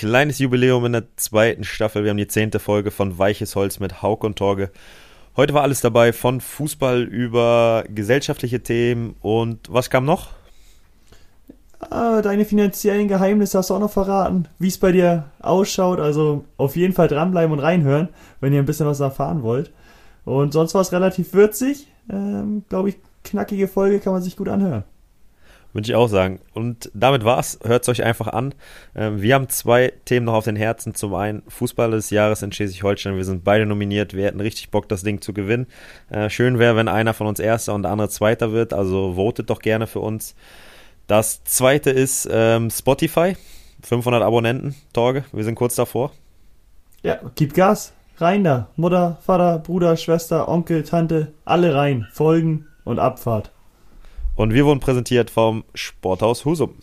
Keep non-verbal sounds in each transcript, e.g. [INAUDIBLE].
kleines Jubiläum in der zweiten Staffel. Wir haben die zehnte Folge von Weiches Holz mit Hauk und Torge. Heute war alles dabei, von Fußball über gesellschaftliche Themen und was kam noch? Ah, deine finanziellen Geheimnisse hast du auch noch verraten, wie es bei dir ausschaut. Also auf jeden Fall dranbleiben und reinhören, wenn ihr ein bisschen was erfahren wollt. Und sonst war es relativ würzig. Ähm, Glaube ich, knackige Folge kann man sich gut anhören. Würde ich auch sagen. Und damit war's. Hört es euch einfach an. Ähm, wir haben zwei Themen noch auf den Herzen. Zum einen Fußballer des Jahres in Schleswig-Holstein. Wir sind beide nominiert. Wir hätten richtig Bock, das Ding zu gewinnen. Äh, schön wäre, wenn einer von uns Erster und der andere Zweiter wird. Also votet doch gerne für uns. Das zweite ist ähm, Spotify. 500 Abonnenten, Torge. Wir sind kurz davor. Ja, gib Gas. Rein da. Mutter, Vater, Bruder, Schwester, Onkel, Tante. Alle rein. Folgen und Abfahrt. Und wir wurden präsentiert vom Sporthaus Husum.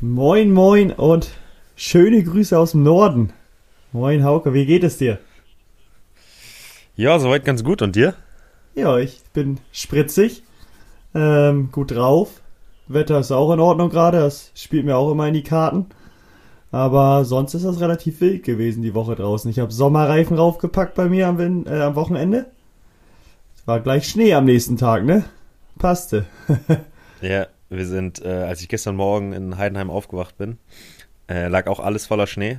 Moin, moin und schöne Grüße aus dem Norden. Moin, Hauke, wie geht es dir? Ja, soweit ganz gut. Und dir? Ja, ich bin spritzig. Ähm, gut drauf. Wetter ist auch in Ordnung gerade, das spielt mir auch immer in die Karten. Aber sonst ist das relativ wild gewesen die Woche draußen. Ich habe Sommerreifen raufgepackt bei mir am, äh, am Wochenende. Es war gleich Schnee am nächsten Tag, ne? Passte. [LAUGHS] ja, wir sind, äh, als ich gestern Morgen in Heidenheim aufgewacht bin, äh, lag auch alles voller Schnee.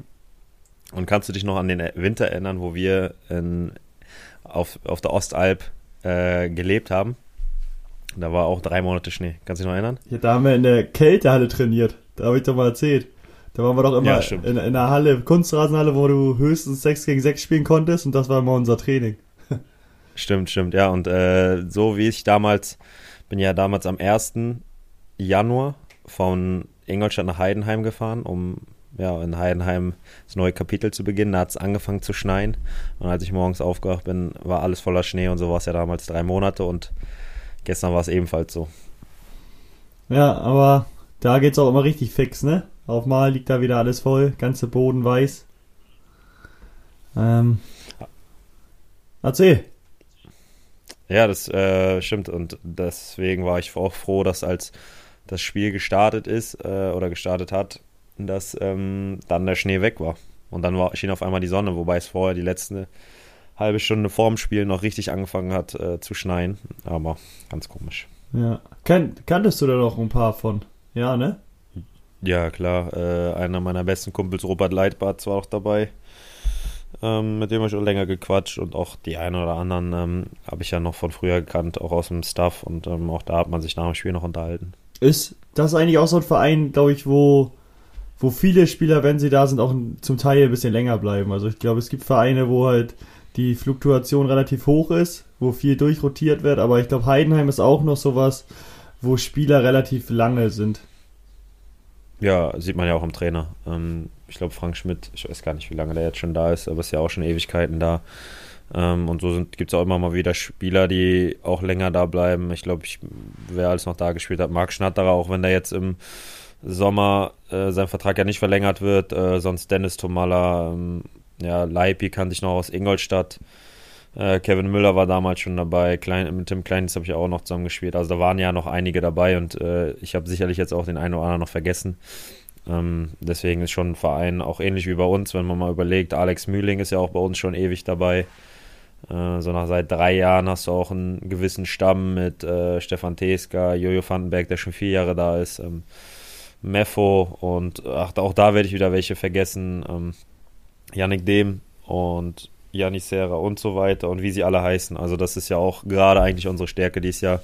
Und kannst du dich noch an den Winter erinnern, wo wir in, auf, auf der Ostalb äh, gelebt haben? Da war auch drei Monate Schnee. Kannst du dich noch erinnern? Ja, da haben wir in der Kältehalle trainiert. Da habe ich doch mal erzählt. Da waren wir doch immer ja, in, in der Halle, Kunstrasenhalle, wo du höchstens 6 gegen 6 spielen konntest und das war immer unser Training. [LAUGHS] stimmt, stimmt, ja. Und äh, so wie ich damals, bin ja damals am 1. Januar von Ingolstadt nach Heidenheim gefahren, um ja, in Heidenheim das neue Kapitel zu beginnen. Da hat es angefangen zu schneien. Und als ich morgens aufgewacht bin, war alles voller Schnee und so war es ja damals drei Monate und Gestern war es ebenfalls so. Ja, aber da geht es auch immer richtig fix, ne? Auf Mal liegt da wieder alles voll, ganze Boden weiß. Ähm. Erzähl. Ja, das äh, stimmt und deswegen war ich auch froh, dass als das Spiel gestartet ist äh, oder gestartet hat, dass ähm, dann der Schnee weg war. Und dann war, schien auf einmal die Sonne, wobei es vorher die letzte halbe Stunde vorm Spiel noch richtig angefangen hat äh, zu schneien. Aber ganz komisch. Ja. Kan kanntest du da noch ein paar von? Ja, ne? Ja, klar. Äh, einer meiner besten Kumpels, Robert Leitbart, war auch dabei. Ähm, mit dem habe ich auch länger gequatscht und auch die einen oder anderen ähm, habe ich ja noch von früher gekannt, auch aus dem Stuff und ähm, auch da hat man sich nach dem Spiel noch unterhalten. Ist das eigentlich auch so ein Verein, glaube ich, wo, wo viele Spieler, wenn sie da sind, auch zum Teil ein bisschen länger bleiben? Also ich glaube, es gibt Vereine, wo halt die Fluktuation relativ hoch ist, wo viel durchrotiert wird, aber ich glaube, Heidenheim ist auch noch sowas, wo Spieler relativ lange sind. Ja, sieht man ja auch am Trainer. Ähm, ich glaube, Frank Schmidt, ich weiß gar nicht, wie lange der jetzt schon da ist, aber ist ja auch schon Ewigkeiten da. Ähm, und so gibt es auch immer mal wieder Spieler, die auch länger da bleiben. Ich glaube, wer alles noch da gespielt hat, Marc Schnatterer, auch wenn der jetzt im Sommer äh, sein Vertrag ja nicht verlängert wird, äh, sonst Dennis Tomalla, ähm, ja, Leipi kannte ich noch aus Ingolstadt. Äh, Kevin Müller war damals schon dabei. Klein, mit Tim Kleins habe ich auch noch zusammen gespielt. Also da waren ja noch einige dabei und äh, ich habe sicherlich jetzt auch den einen oder anderen noch vergessen. Ähm, deswegen ist schon ein Verein auch ähnlich wie bei uns, wenn man mal überlegt. Alex Mühling ist ja auch bei uns schon ewig dabei. Äh, so nach seit drei Jahren hast du auch einen gewissen Stamm mit äh, Stefan Teska, Jojo Vandenberg, der schon vier Jahre da ist. Ähm, Meffo und ach, auch da werde ich wieder welche vergessen. Ähm, Yannick Dem und Janis Serra und so weiter und wie sie alle heißen. Also das ist ja auch gerade eigentlich unsere Stärke dieses Jahr.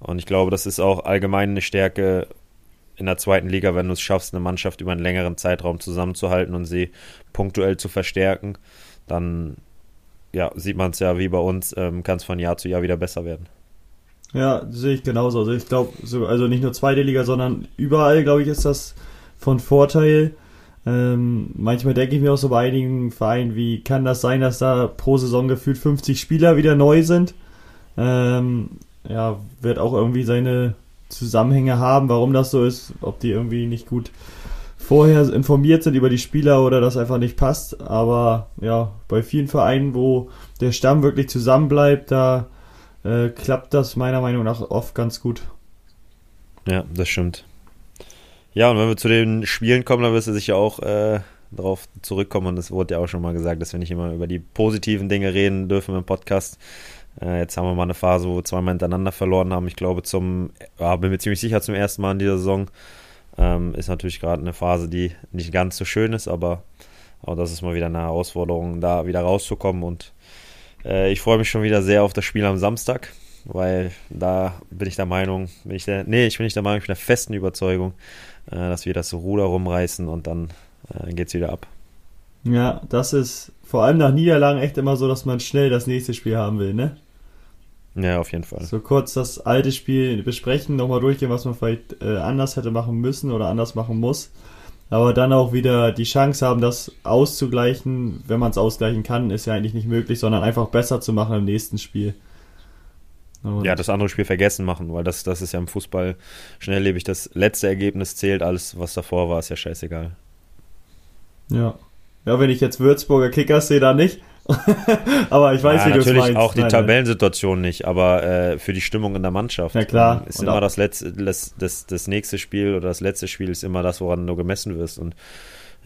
Und ich glaube, das ist auch allgemein eine Stärke in der zweiten Liga, wenn du es schaffst, eine Mannschaft über einen längeren Zeitraum zusammenzuhalten und sie punktuell zu verstärken, dann ja, sieht man es ja wie bei uns, ähm, kann es von Jahr zu Jahr wieder besser werden. Ja, sehe ich genauso. Also ich glaube, so, also nicht nur zweite Liga, sondern überall, glaube ich, ist das von Vorteil, ähm, manchmal denke ich mir auch so bei einigen Vereinen, wie kann das sein, dass da pro Saison gefühlt 50 Spieler wieder neu sind? Ähm, ja, wird auch irgendwie seine Zusammenhänge haben, warum das so ist, ob die irgendwie nicht gut vorher informiert sind über die Spieler oder das einfach nicht passt. Aber ja, bei vielen Vereinen, wo der Stamm wirklich zusammenbleibt, da äh, klappt das meiner Meinung nach oft ganz gut. Ja, das stimmt. Ja, und wenn wir zu den Spielen kommen, dann wirst du sicher auch äh, darauf zurückkommen. Und es wurde ja auch schon mal gesagt, dass wir nicht immer über die positiven Dinge reden dürfen im Podcast. Äh, jetzt haben wir mal eine Phase, wo wir zweimal hintereinander verloren haben. Ich glaube, zum, ja, bin mir ziemlich sicher, zum ersten Mal in dieser Saison. Ähm, ist natürlich gerade eine Phase, die nicht ganz so schön ist, aber auch das ist mal wieder eine Herausforderung, da wieder rauszukommen. Und äh, ich freue mich schon wieder sehr auf das Spiel am Samstag, weil da bin ich der Meinung, bin ich der, nee, ich bin nicht der Meinung, ich bin der festen Überzeugung, äh, dass wir das Ruder rumreißen und dann äh, geht es wieder ab. Ja, das ist vor allem nach Niederlagen echt immer so, dass man schnell das nächste Spiel haben will, ne? Ja, auf jeden Fall. So kurz das alte Spiel besprechen, nochmal durchgehen, was man vielleicht äh, anders hätte machen müssen oder anders machen muss. Aber dann auch wieder die Chance haben, das auszugleichen, wenn man es ausgleichen kann, ist ja eigentlich nicht möglich, sondern einfach besser zu machen im nächsten Spiel. Und ja, das andere Spiel vergessen machen, weil das, das ist ja im Fußball schnelllebig. Das letzte Ergebnis zählt, alles, was davor war, ist ja scheißegal. Ja. Ja, wenn ich jetzt Würzburger Kickers sehe, dann nicht. [LAUGHS] aber ich weiß, ja, wie du es Natürlich auch die nein, Tabellensituation nicht, aber äh, für die Stimmung in der Mannschaft ja, klar. Ähm, ist und immer das, letzte, das, das, das nächste Spiel oder das letzte Spiel ist immer das, woran du gemessen wirst. Und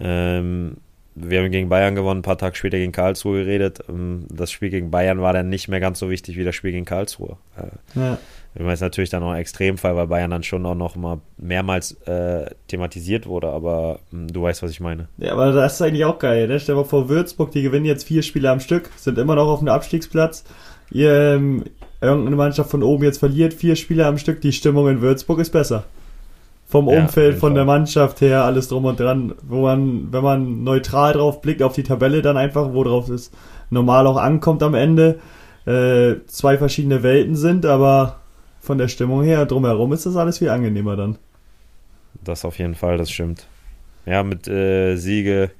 ähm, wir haben gegen Bayern gewonnen, ein paar Tage später gegen Karlsruhe geredet. Ähm, das Spiel gegen Bayern war dann nicht mehr ganz so wichtig wie das Spiel gegen Karlsruhe. Äh, ja. Ich meine, es ist natürlich dann auch ein Extremfall, weil Bayern dann schon auch noch mal mehrmals äh, thematisiert wurde, aber mh, hm, du weißt, was ich meine. Ja, aber das ist eigentlich auch geil, ne? Stell dir mal vor, Würzburg, die gewinnen jetzt vier Spiele am Stück, sind immer noch auf dem Abstiegsplatz. Ihr, ähm, irgendeine Mannschaft von oben jetzt verliert vier Spiele am Stück, die Stimmung in Würzburg ist besser. Vom ja, Umfeld, von der Mannschaft her, alles drum und dran, wo man, wenn man neutral drauf blickt, auf die Tabelle dann einfach, wo drauf es normal auch ankommt am Ende, äh, zwei verschiedene Welten sind, aber von der Stimmung her drumherum ist das alles viel angenehmer dann. Das auf jeden Fall, das stimmt. Ja, mit äh, Siege,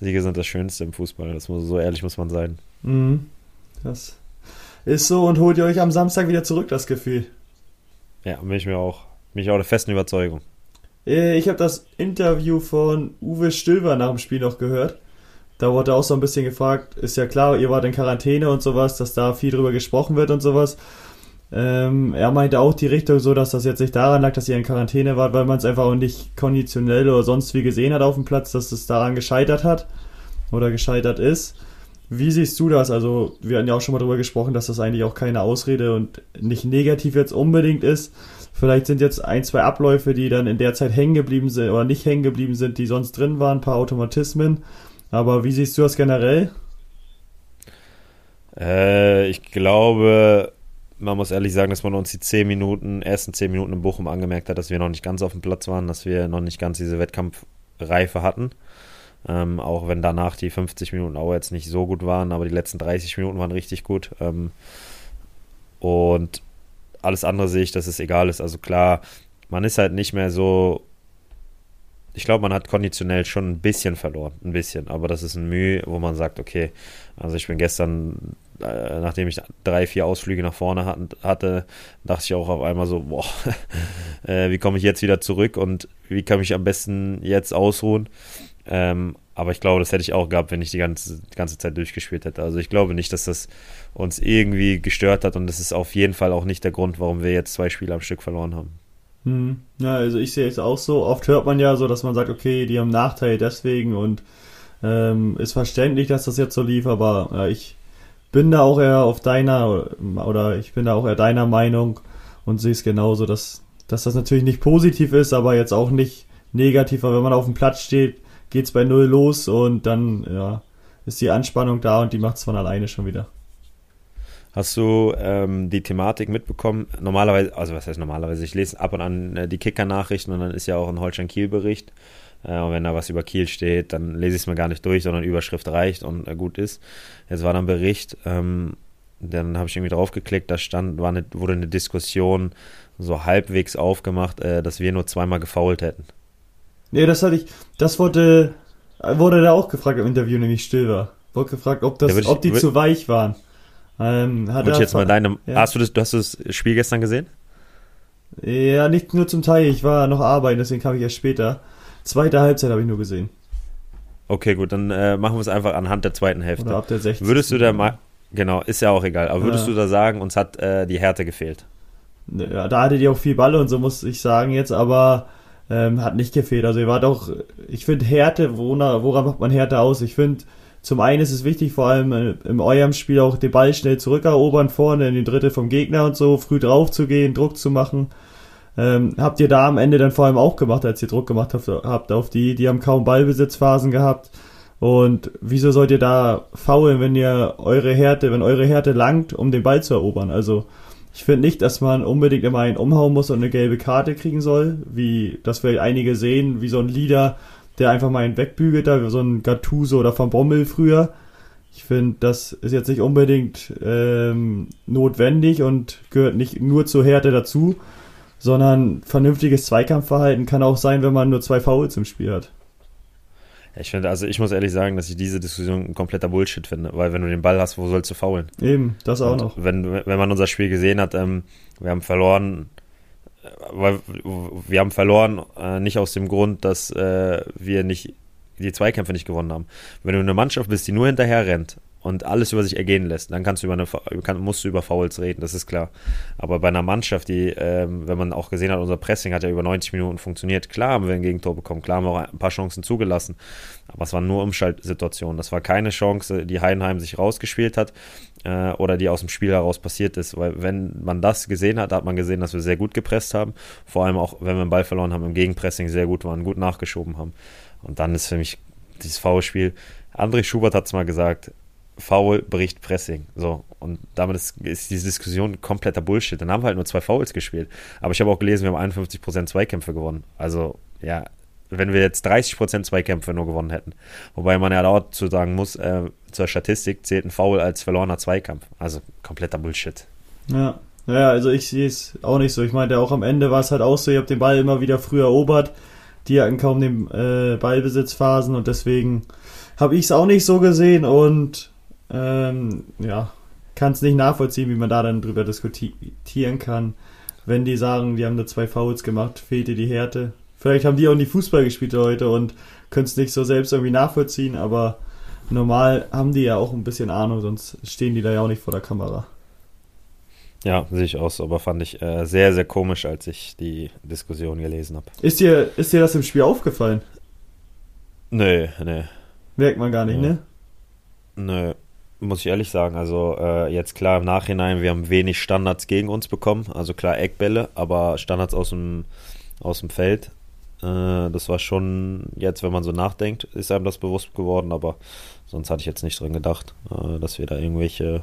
Siege sind das Schönste im Fußball. Das muss, so ehrlich muss man sein. Mhm. Das ist so und holt ihr euch am Samstag wieder zurück, das Gefühl. Ja, bin ich mir auch. Bin ich auch der festen Überzeugung. Äh, ich habe das Interview von Uwe Stilber nach dem Spiel noch gehört. Da wurde auch so ein bisschen gefragt, ist ja klar, ihr wart in Quarantäne und sowas, dass da viel drüber gesprochen wird und sowas. Ähm, er meinte auch die Richtung so, dass das jetzt nicht daran lag, dass ihr in Quarantäne wart, weil man es einfach auch nicht konditionell oder sonst wie gesehen hat auf dem Platz, dass es daran gescheitert hat oder gescheitert ist. Wie siehst du das? Also, wir hatten ja auch schon mal darüber gesprochen, dass das eigentlich auch keine Ausrede und nicht negativ jetzt unbedingt ist. Vielleicht sind jetzt ein, zwei Abläufe, die dann in der Zeit hängen geblieben sind oder nicht hängen geblieben sind, die sonst drin waren, ein paar Automatismen. Aber wie siehst du das generell? Äh, ich glaube, man muss ehrlich sagen, dass man uns die zehn Minuten, ersten zehn Minuten in Bochum angemerkt hat, dass wir noch nicht ganz auf dem Platz waren, dass wir noch nicht ganz diese Wettkampfreife hatten. Ähm, auch wenn danach die 50 Minuten auch jetzt nicht so gut waren, aber die letzten 30 Minuten waren richtig gut. Ähm, und alles andere sehe ich, dass es egal ist. Also klar, man ist halt nicht mehr so. Ich glaube, man hat konditionell schon ein bisschen verloren, ein bisschen, aber das ist ein Mühe, wo man sagt, okay, also ich bin gestern äh, nachdem ich drei, vier Ausflüge nach vorne hatte, dachte ich auch auf einmal so, boah, [LAUGHS] äh, wie komme ich jetzt wieder zurück und wie kann ich am besten jetzt ausruhen? Ähm, aber ich glaube, das hätte ich auch gehabt, wenn ich die ganze, die ganze Zeit durchgespielt hätte. Also ich glaube nicht, dass das uns irgendwie gestört hat und das ist auf jeden Fall auch nicht der Grund, warum wir jetzt zwei Spiele am Stück verloren haben. Hm. Ja, also ich sehe es auch so. Oft hört man ja so, dass man sagt, okay, die haben Nachteile deswegen und ähm, ist verständlich, dass das jetzt so lief, aber ja, ich bin da auch eher auf deiner oder ich bin da auch eher deiner Meinung und sehe es genauso, dass, dass das natürlich nicht positiv ist, aber jetzt auch nicht negativ, weil wenn man auf dem Platz steht, geht es bei Null los und dann ja, ist die Anspannung da und die macht es von alleine schon wieder. Hast du ähm, die Thematik mitbekommen? Normalerweise, also was heißt normalerweise? Ich lese ab und an äh, die Kicker-Nachrichten und dann ist ja auch ein Holstein-Kiel-Bericht. Äh, und wenn da was über Kiel steht, dann lese ich es mir gar nicht durch, sondern Überschrift reicht und äh, gut ist. Jetzt war dann Bericht, ähm, dann habe ich irgendwie draufgeklickt, da stand, war eine, wurde eine Diskussion so halbwegs aufgemacht, äh, dass wir nur zweimal gefault hätten. Nee, das hatte ich, das wurde, wurde da auch gefragt im Interview, nämlich still war. Wurde gefragt, ob, das, ja, ich, ob die zu weich waren. Ähm, hat ich jetzt mal deine, ja. hast du das, du hast das Spiel gestern gesehen? Ja, nicht nur zum Teil, ich war noch arbeiten, deswegen kam ich erst später. Zweite Halbzeit habe ich nur gesehen. Okay, gut, dann äh, machen wir es einfach anhand der zweiten Hälfte. Oder ab der 60. Würdest du da mal, genau, ist ja auch egal, aber würdest Ja. du da sagen, uns hat äh, die Härte gefehlt? Ja, da hattet ihr auch viel Balle und so muss ich sagen jetzt, aber ähm, hat nicht gefehlt. Also ihr wart auch, ich finde Härte, woran, woran macht man Härte aus? Ich finde, zum einen ist es wichtig, vor allem äh, in eurem Spiel auch den Ball schnell zurückerobern vorne in die Dritte vom Gegner und so, früh drauf zu gehen, Druck zu machen. Ähm, habt ihr da am Ende dann vor allem auch gemacht, als ihr Druck gemacht habt, habt auf die, die haben kaum Ballbesitzphasen gehabt. Und wieso sollt ihr da faulen, wenn ihr eure Härte, wenn eure Härte langt, um den Ball zu erobern? Also ich finde nicht, dass man unbedingt immer einen umhauen muss und eine gelbe Karte kriegen soll, wie das vielleicht einige sehen, wie so ein Leader, der einfach mal einen wegbügelt, da wie so ein Gattuso oder Van Bommel früher. Ich finde, das ist jetzt nicht unbedingt ähm, notwendig und gehört nicht nur zur Härte dazu, sondern vernünftiges Zweikampfverhalten kann auch sein, wenn man nur zwei Fouls im Spiel hat. Ich finde, also ich muss ehrlich sagen, dass ich diese Diskussion ein kompletter Bullshit finde, weil wenn du den Ball hast, wo sollst du faulen? Eben, das auch Und noch. Wenn, wenn man unser Spiel gesehen hat, ähm, wir haben verloren, äh, weil wir haben verloren, äh, nicht aus dem Grund, dass äh, wir nicht die Zweikämpfe nicht gewonnen haben. Wenn du eine Mannschaft bist, die nur hinterher rennt und alles über sich ergehen lässt, dann kannst du über eine, kann, musst du über Fouls reden, das ist klar. Aber bei einer Mannschaft, die, ähm, wenn man auch gesehen hat, unser Pressing hat ja über 90 Minuten funktioniert. Klar haben wir ein Gegentor bekommen, klar haben wir auch ein paar Chancen zugelassen. Aber es waren nur Umschaltsituationen. Das war keine Chance, die Heidenheim sich rausgespielt hat äh, oder die aus dem Spiel heraus passiert ist. Weil wenn man das gesehen hat, hat man gesehen, dass wir sehr gut gepresst haben. Vor allem auch, wenn wir den Ball verloren haben, im Gegenpressing sehr gut waren, gut nachgeschoben haben. Und dann ist für mich dieses Foulspiel. André Schubert hat es mal gesagt, Foul bricht Pressing. So. Und damit ist, ist diese Diskussion kompletter Bullshit. Dann haben wir halt nur zwei Fouls gespielt. Aber ich habe auch gelesen, wir haben 51% Zweikämpfe gewonnen. Also, ja, wenn wir jetzt 30% Zweikämpfe nur gewonnen hätten. Wobei man ja auch zu sagen muss, äh, zur Statistik zählt ein Foul als verlorener Zweikampf. Also kompletter Bullshit. Ja. Ja, also ich sehe es auch nicht so. Ich meinte, auch am Ende war es halt auch so, ihr habt den Ball immer wieder früh erobert. Die hatten kaum den äh, Ballbesitzphasen und deswegen habe ich es auch nicht so gesehen und ähm, ja, kann es nicht nachvollziehen, wie man da dann drüber diskutieren kann. Wenn die sagen, die haben nur zwei Fouls gemacht, fehlte die Härte. Vielleicht haben die auch nie Fußball gespielt heute und können es nicht so selbst irgendwie nachvollziehen, aber normal haben die ja auch ein bisschen Ahnung, sonst stehen die da ja auch nicht vor der Kamera. Ja, sehe ich aus, aber fand ich äh, sehr, sehr komisch, als ich die Diskussion gelesen habe. Ist dir, ist dir das im Spiel aufgefallen? Nö, nö, Merkt man gar nicht, Ja. ne? nö. Muss ich ehrlich sagen, also äh, jetzt klar im Nachhinein, wir haben wenig Standards gegen uns bekommen, also klar Eckbälle, aber Standards aus dem, aus dem Feld. Äh, das war schon, jetzt wenn man so nachdenkt, ist einem das bewusst geworden, aber sonst hatte ich jetzt nicht dran gedacht, äh, dass wir da irgendwelche,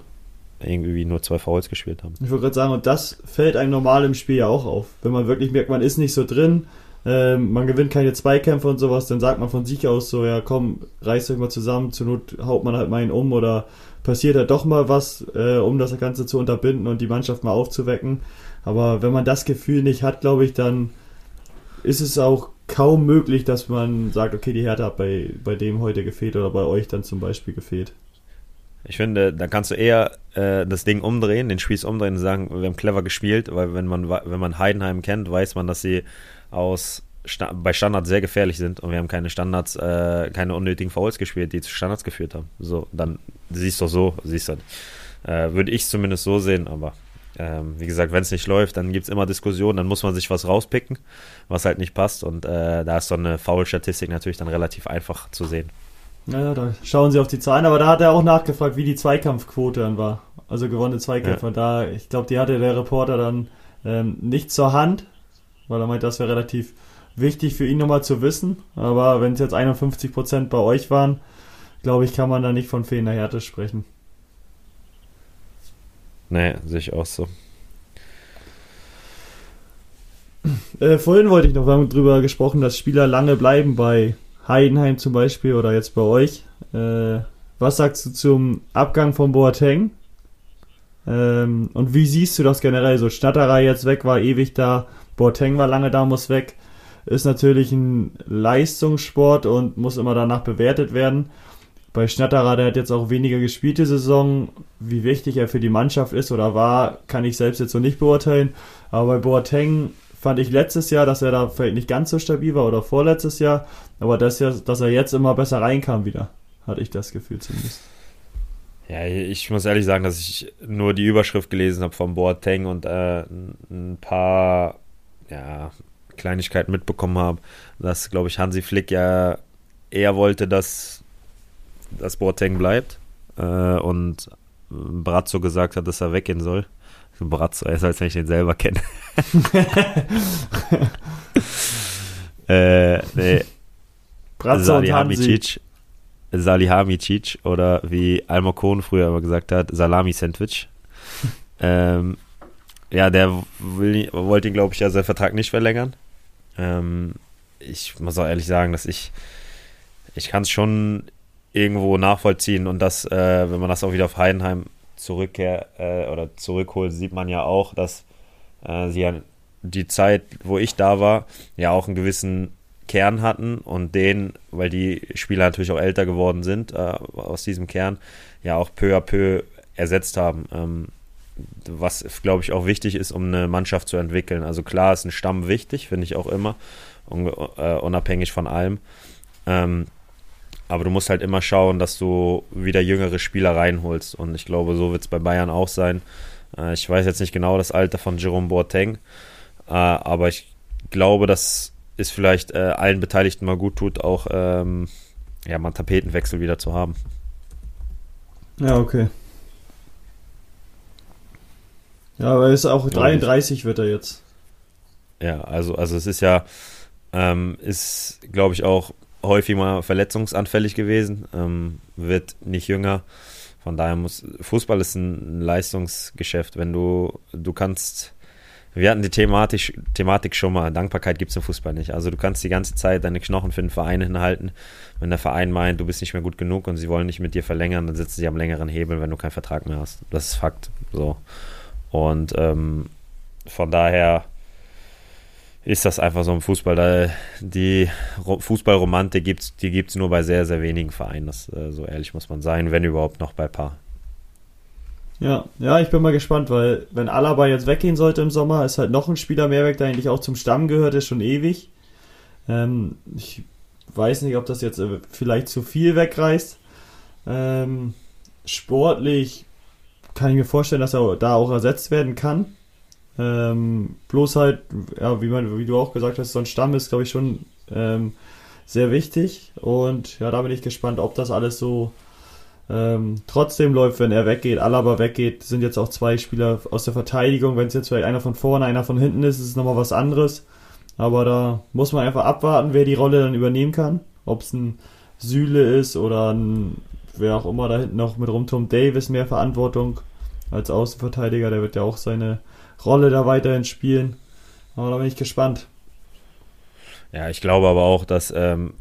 irgendwie nur zwei Fouls gespielt haben. Ich wollte gerade sagen, und das fällt einem normal im Spiel ja auch auf. Wenn man wirklich merkt, man ist nicht so drin, ähm, man gewinnt keine Zweikämpfe und sowas, dann sagt man von sich aus so, ja komm, reißt euch mal zusammen, zur Not haut man halt mal einen um oder passiert halt doch mal was, äh, um das Ganze zu unterbinden und die Mannschaft mal aufzuwecken. Aber wenn man das Gefühl nicht hat, glaube ich, dann ist es auch kaum möglich, dass man sagt, okay, die Härte hat bei, bei dem heute gefehlt oder bei euch dann zum Beispiel gefehlt. Ich finde, da kannst du eher äh, das Ding umdrehen, den Spieß umdrehen und sagen, wir haben clever gespielt, weil wenn man wenn man Heidenheim kennt, weiß man, dass sie aus Sta bei Standards sehr gefährlich sind und wir haben keine Standards, äh, keine unnötigen Fouls gespielt, die zu Standards geführt haben. So, dann siehst du doch so, siehst du. Äh, Würde ich zumindest so sehen, aber ähm, wie gesagt, wenn es nicht läuft, dann gibt es immer Diskussionen, dann muss man sich was rauspicken, was halt nicht passt und äh, da ist so eine Foul-Statistik natürlich dann relativ einfach zu sehen. Naja, da schauen sie auf die Zahlen, aber da hat er auch nachgefragt, wie die Zweikampfquote dann war. Also gewonnene Zweikämpfe. Ja. Da, ich glaube, die hatte der Reporter dann ähm, nicht zur Hand, weil er meint, das wäre relativ wichtig für ihn nochmal zu wissen. Aber wenn es jetzt 51% bei euch waren, glaube ich, kann man da nicht von fehlender Härte sprechen. Nee, sehe ich auch so. Äh, vorhin wollte ich noch, wir haben drüber gesprochen, dass Spieler lange bleiben bei Heidenheim zum Beispiel oder jetzt bei euch. Äh, was sagst du zum Abgang von Boateng? Ähm, und wie siehst du das generell? So Schnatterer jetzt weg, war ewig da, Boateng war lange da, muss weg. Ist natürlich ein Leistungssport und muss immer danach bewertet werden. Bei Schnatterer, der hat jetzt auch weniger gespielte Saison. Wie wichtig er für die Mannschaft ist oder war, kann ich selbst jetzt so nicht beurteilen. Aber bei Boateng fand ich letztes Jahr, dass er da vielleicht nicht ganz so stabil war oder vorletztes Jahr, aber das Jahr, dass er jetzt immer besser reinkam wieder, hatte ich das Gefühl zumindest. Ja, ich muss ehrlich sagen, dass ich nur die Überschrift gelesen habe vom Boateng und äh, ein paar ja, Kleinigkeiten mitbekommen habe, dass, glaube ich, Hansi Flick ja eher wollte, dass das Boateng bleibt äh, und Brazzo gesagt hat, dass er weggehen soll. Bratzo, er soll es nicht den selber kennen. [LAUGHS] äh, nee. Bratzo und Hansi. Salihamidzic oder wie Almocon früher immer gesagt hat, Salami-Sandwich. [LAUGHS] ähm, ja, der will, wollte ihn, glaube ich, ja seinen Vertrag nicht verlängern. Ähm, ich muss auch ehrlich sagen, dass ich, ich kann es schon irgendwo nachvollziehen und das, äh, wenn man das auch wieder auf Heidenheim zurückkehr äh, oder zurückholt, sieht man ja auch, dass äh, sie ja die Zeit, wo ich da war, ja auch einen gewissen Kern hatten und den, weil die Spieler natürlich auch älter geworden sind, äh, aus diesem Kern, ja auch peu à peu ersetzt haben. Ähm, was, glaube ich, auch wichtig ist, um eine Mannschaft zu entwickeln. Also klar ist ein Stamm wichtig, finde ich auch immer, äh, unabhängig von allem. Ähm, aber du musst halt immer schauen, dass du wieder jüngere Spieler reinholst. Und ich glaube, so wird es bei Bayern auch sein. Äh, ich weiß jetzt nicht genau das Alter von Jerome Boateng, äh, aber ich glaube, dass es vielleicht äh, allen Beteiligten mal gut tut, auch ähm, ja, mal einen Tapetenwechsel wieder zu haben. Ja, okay. Ja, aber ist auch 33 wird er jetzt. Ja, also, also es ist ja, ähm, ist, glaube ich, auch häufig mal verletzungsanfällig gewesen, ähm, wird nicht jünger. Von daher muss Fußball ist ein Leistungsgeschäft. Wenn du, du kannst wir hatten die Thematik, Thematik schon mal. Dankbarkeit gibt es im Fußball nicht. Also du kannst die ganze Zeit deine Knochen für den Verein hinhalten. Wenn der Verein meint, du bist nicht mehr gut genug und sie wollen nicht mit dir verlängern, dann sitzen sie am längeren Hebel, wenn du keinen Vertrag mehr hast. Das ist Fakt. So. Und ähm, von daher ist das einfach so im Fußball. Da die Fußballromantik gibt's, die gibt es nur bei sehr, sehr wenigen Vereinen. Das, äh, so ehrlich muss man sein, wenn überhaupt noch bei paar. Ja, ja, ich bin mal gespannt, weil wenn Alaba jetzt weggehen sollte im Sommer, ist halt noch ein Spieler mehr weg, der eigentlich auch zum Stamm gehört, ist schon ewig. Ähm, ich weiß nicht, ob das jetzt äh, vielleicht zu viel wegreißt. Ähm, sportlich kann ich mir vorstellen, dass er da auch ersetzt werden kann. Ähm, bloß halt, ja, wie, man, wie du auch gesagt hast, so ein Stamm ist, glaube ich, schon ähm, sehr wichtig. Und ja, da bin ich gespannt, ob das alles so ähm, trotzdem läuft, wenn er weggeht, Alaba weggeht, sind jetzt auch zwei Spieler aus der Verteidigung. Wenn es jetzt vielleicht einer von vorne, einer von hinten ist, ist es nochmal was anderes. Aber da muss man einfach abwarten, wer die Rolle dann übernehmen kann. Ob es ein Süle ist oder ein, wer auch immer da hinten noch mit rum, Tom Davis mehr Verantwortung als Außenverteidiger. Der wird ja auch seine Rolle da weiterhin spielen. Aber da bin ich gespannt. Ja, ich glaube aber auch, dass ähm,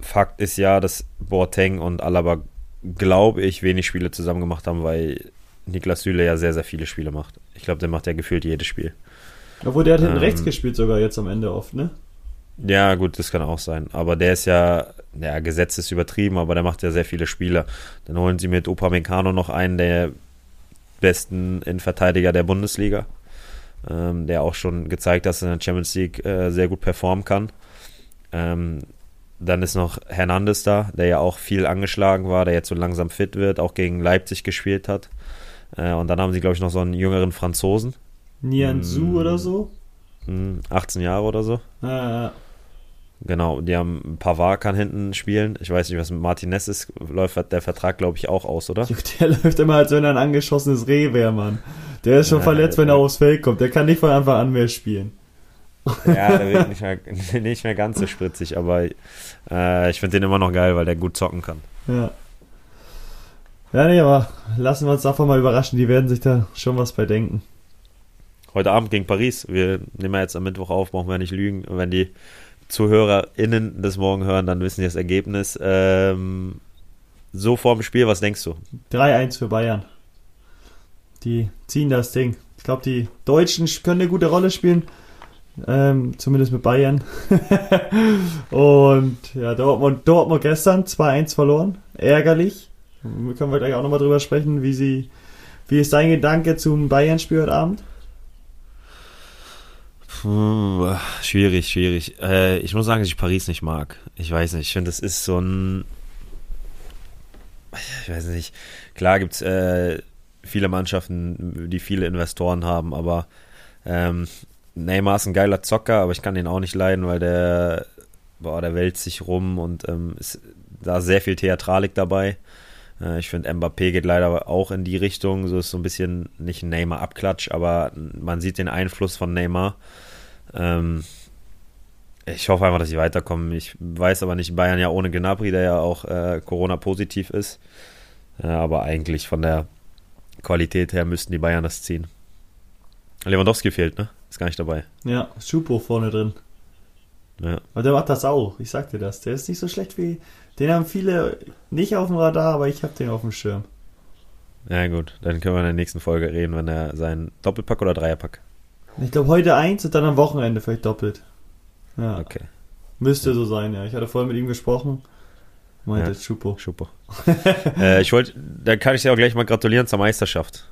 Fakt ist ja, dass Boateng und Alaba glaube ich, wenig Spiele zusammen gemacht haben, weil Niklas Süle ja sehr, sehr viele Spiele macht. Ich glaube, der macht ja gefühlt jedes Spiel. Obwohl der hat hinten ähm, rechts gespielt sogar jetzt am Ende oft, ne? Ja, gut, das kann auch sein. Aber der ist ja, ja, Gesetz ist übertrieben, aber der macht ja sehr viele Spiele. Dann holen sie mit Opa Meccano noch einen der besten Innenverteidiger der Bundesliga, ähm, der auch schon gezeigt hat, dass er in der Champions League äh, sehr gut performen kann. Ähm, dann ist noch Hernandez da, der ja auch viel angeschlagen war, der jetzt so langsam fit wird, auch gegen Leipzig gespielt hat. Äh, und dann haben sie, glaube ich, noch so einen jüngeren Franzosen. Nianzou hm, oder so? 18 hm, Jahre oder so. Ja, ja. Genau, die haben Pavard kann hinten spielen. Ich weiß nicht, was mit Martinez ist. Läuft der Vertrag, glaube ich, auch aus, oder? [LAUGHS] Der läuft immer, als wenn er ein angeschossenes Reh wäre, Mann. Der ist schon ja, verletzt, wenn er aufs Feld kommt. Der kann nicht von Anfang an mehr spielen. Ja, der wird [LAUGHS] nicht mehr, [LAUGHS] nicht mehr ganz so spritzig, aber äh, ich finde den immer noch geil, weil der gut zocken kann. Ja. Ja, nee, aber lassen wir uns davon mal überraschen. Die werden sich da schon was bei denken. Heute Abend gegen Paris. Wir nehmen ja jetzt am Mittwoch auf, brauchen wir nicht lügen. wenn die ZuhörerInnen das morgen hören, dann wissen die das Ergebnis. Ähm, so vor dem Spiel, was denkst du? 3-1 für Bayern. Die ziehen das Ding. Ich glaube, die Deutschen können eine gute Rolle spielen. Ähm, zumindest mit Bayern. [LAUGHS] und ja, Dortmund, Dortmund gestern 2-1 verloren. Ärgerlich. Können wir gleich auch nochmal drüber sprechen, wie sie, wie ist dein Gedanke zum Bayern-Spiel heute Abend? Schwierig, schwierig. Äh, ich muss sagen, dass ich Paris nicht mag. Ich weiß nicht, ich finde, das ist so ein. Ich weiß nicht. Klar gibt es äh, viele Mannschaften, die viele Investoren haben, aber ähm, Neymar ist ein geiler Zocker, aber ich kann den auch nicht leiden, weil der, boah, der wälzt sich rum und ähm, ist da sehr viel Theatralik dabei. Äh, ich finde, Mbappé geht leider auch in die Richtung. So ist so ein bisschen nicht ein Neymar-Abklatsch, aber man sieht den Einfluss von Neymar. Ähm, ich hoffe einfach, dass sie weiterkommen. Ich weiß aber nicht, Bayern ja ohne Gnabry, der ja auch äh, Corona-positiv ist. Äh, aber eigentlich von der Qualität her müssten die Bayern das ziehen. Lewandowski fehlt, ne? Ist gar nicht dabei. Ja, Schupo vorne drin. Ja. Aber der macht das auch. Ich sag dir das. Der ist nicht so schlecht wie. Den haben viele nicht auf dem Radar, aber ich hab den auf dem Schirm. Ja, gut. Dann können wir in der nächsten Folge reden, wenn er seinen Doppelpack oder Dreierpack. Ich glaube heute eins und dann am Wochenende vielleicht doppelt. Ja. Okay. Müsste so sein, ja. Ich hatte vorhin mit ihm gesprochen. Meinte Ja. Schupo. Super. [LAUGHS] äh, ich wollte, da kann ich dir auch gleich mal gratulieren zur Meisterschaft.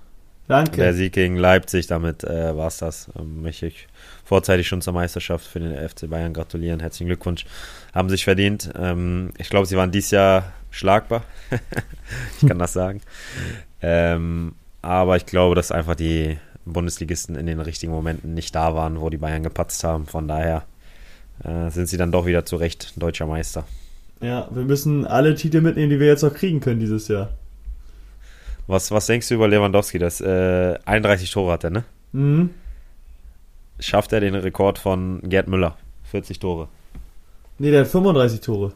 Danke. Der Sieg gegen Leipzig, damit äh, war es das. Ähm, möchte ich vorzeitig schon zur Meisterschaft für den FC Bayern gratulieren. Herzlichen Glückwunsch. Haben sich verdient. Ähm, ich glaube, sie waren dieses Jahr schlagbar. [LAUGHS] ich kann das sagen. [LAUGHS] Ähm, aber ich glaube, dass einfach die Bundesligisten in den richtigen Momenten nicht da waren, wo die Bayern gepatzt haben. Von daher äh, sind sie dann doch wieder zu Recht deutscher Meister. Ja, wir müssen alle Titel mitnehmen, die wir jetzt noch kriegen können dieses Jahr. Was, was denkst du über Lewandowski? Das äh, 31 Tore hat er, ne? Mhm. Schafft er den Rekord von Gerd Müller? 40 Tore. Nee, der hat 35 Tore.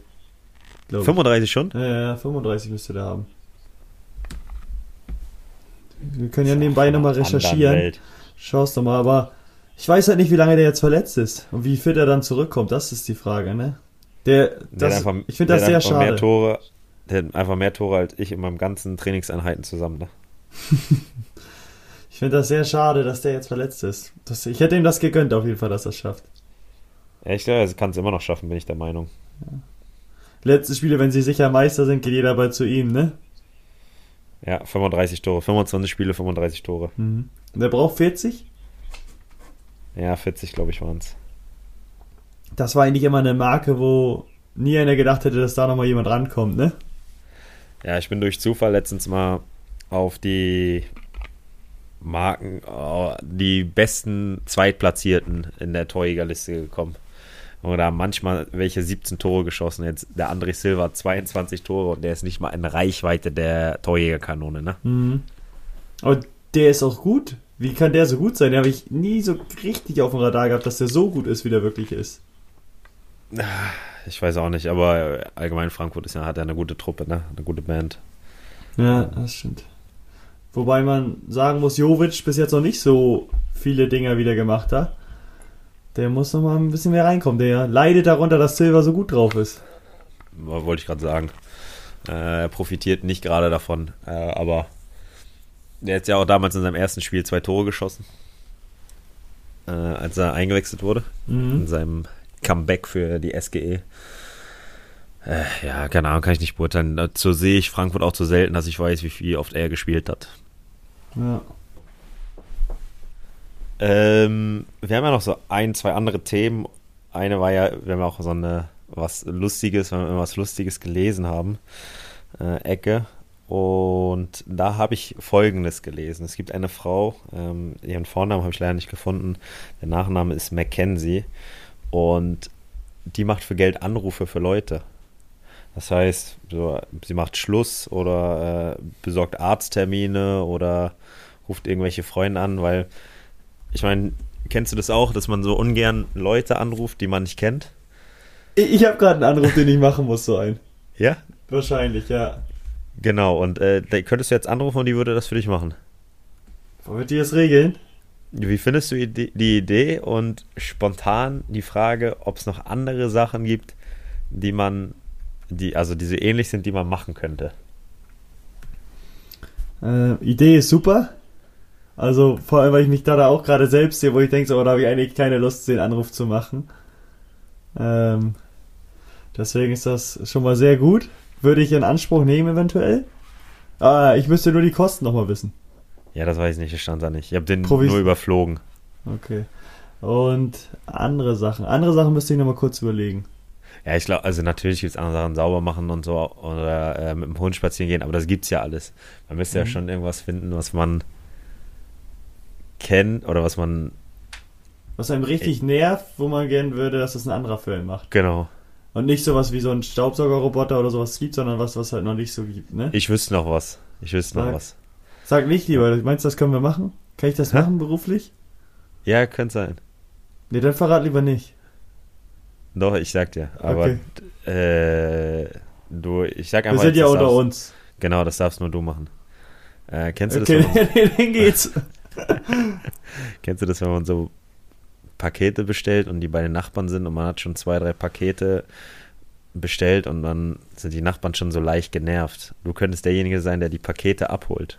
Glaub ich. 35 schon? Ja, ja, ja, 35 müsste der haben. Wir können ja nebenbei nochmal recherchieren. Schaust doch mal, aber ich weiß halt nicht, wie lange der jetzt verletzt ist und wie fit er dann zurückkommt. Das ist die Frage, ne? Der, Der das, hat einfach, ich finde das der sehr einfach Mehr schade. Tore, der hat einfach mehr Tore als ich in meinem ganzen Trainingseinheiten zusammen. Ne? [LAUGHS] Ich finde das sehr schade, dass der jetzt verletzt ist. Das, ich hätte ihm das gegönnt, auf jeden Fall, dass er es schafft. Ja, ich glaube, er kann es immer noch schaffen, bin ich der Meinung. Letzte Spiele, wenn sie sicher Meister sind, geht jeder bald zu ihm, ne? Ja, 35 Tore, 25 Spiele, 35 Tore. Mhm. Und der braucht 40? Ja, 40 glaube ich waren es. Das war eigentlich immer eine Marke, wo nie einer gedacht hätte, dass da nochmal jemand rankommt, ne? Ja, ich bin durch Zufall letztens mal auf die Marken, oh, die besten Zweitplatzierten in der Torjägerliste gekommen. Und da haben manchmal welche 17 Tore geschossen. Jetzt der André Silva hat 22 Tore und der ist nicht mal in Reichweite der Torjägerkanone, ne? Mhm. Aber der ist auch gut. Wie kann der so gut sein? Den habe ich nie so richtig auf dem Radar gehabt, dass der so gut ist, wie der wirklich ist. Ich weiß auch nicht, aber allgemein Frankfurt ist ja, hat ja eine gute Truppe, ne? Eine gute Band. Ja, das stimmt. Wobei man sagen muss, Jovic bis jetzt noch nicht so viele Dinger wieder gemacht hat. Der muss noch mal ein bisschen mehr reinkommen. Der leidet darunter, dass Silva so gut drauf ist. Wollte ich gerade sagen. Äh, er profitiert nicht gerade davon, äh, aber der hat ja auch damals in seinem ersten Spiel zwei Tore geschossen, äh, als er eingewechselt wurde, in Mhm. seinem Comeback für die SGE. Äh, ja, keine Ahnung, kann ich nicht beurteilen. Dazu sehe ich Frankfurt auch zu selten, dass ich weiß, wie viel oft er gespielt hat. Ja. Ähm, wir haben ja noch so ein, zwei andere Themen. Eine war ja, wir haben auch so eine was Lustiges, wenn wir was Lustiges gelesen haben, äh, Ecke. Und da habe ich Folgendes gelesen. Es gibt eine Frau, ähm, ihren Vornamen habe ich leider nicht gefunden. Der Nachname ist Mackenzie. Und die macht für Geld Anrufe für Leute. Das heißt, so, sie macht Schluss oder äh, besorgt Arzttermine oder ruft irgendwelche Freunde an, weil ich meine, kennst du das auch, dass man so ungern Leute anruft, die man nicht kennt? Ich, ich habe gerade einen Anruf, den ich machen muss, so ein. Ja? Wahrscheinlich, ja. Genau, und äh, da könntest du jetzt anrufen und die würde das für dich machen. Wollen wir die das regeln? Wie findest du die die Idee und spontan die Frage, ob es noch andere Sachen gibt, die man, die, also die so ähnlich sind, die man machen könnte? Äh, Idee ist super. Also vor allem, weil ich mich da, da auch gerade selbst sehe, wo ich denke, so, oh, da habe ich eigentlich keine Lust, den Anruf zu machen. Ähm, deswegen ist das schon mal sehr gut. Würde ich in Anspruch nehmen eventuell. Ah, ich müsste nur die Kosten nochmal wissen. Ja, das weiß ich nicht, das stand da nicht. Ich habe den Provis- nur überflogen. Okay. Und andere Sachen. Andere Sachen müsste ich nochmal kurz überlegen. Ja, ich glaube, also natürlich gibt es andere Sachen, sauber machen und so oder äh, mit dem Hund spazieren gehen, aber das gibt's ja alles. Man müsste Mhm. ja schon irgendwas finden, was man kennt oder was man, Was einem richtig nervt, wo man gern würde, dass das ein anderer Film macht. genau. Und nicht sowas wie so ein Staubsaugerroboter oder sowas gibt, sondern was, was halt noch nicht so gibt, ne? Ich wüsste noch was. Ich wüsste noch was. Sag nicht lieber, meinst du, das können wir machen? Kann ich das Hä? machen beruflich? Ja, könnte sein. Nee, dann verrat lieber nicht. Doch, ich sag dir. Aber äh, du, ich sag Wir einfach. sind ja unter darfst- uns. Genau, das darfst nur du machen. Äh, kennst, du Okay, das, man, den geht's. [LAUGHS] kennst du das, wenn man so Pakete bestellt und die bei den Nachbarn sind und man hat schon zwei, drei Pakete bestellt und dann sind die Nachbarn schon so leicht genervt. Du könntest derjenige sein, der die Pakete abholt.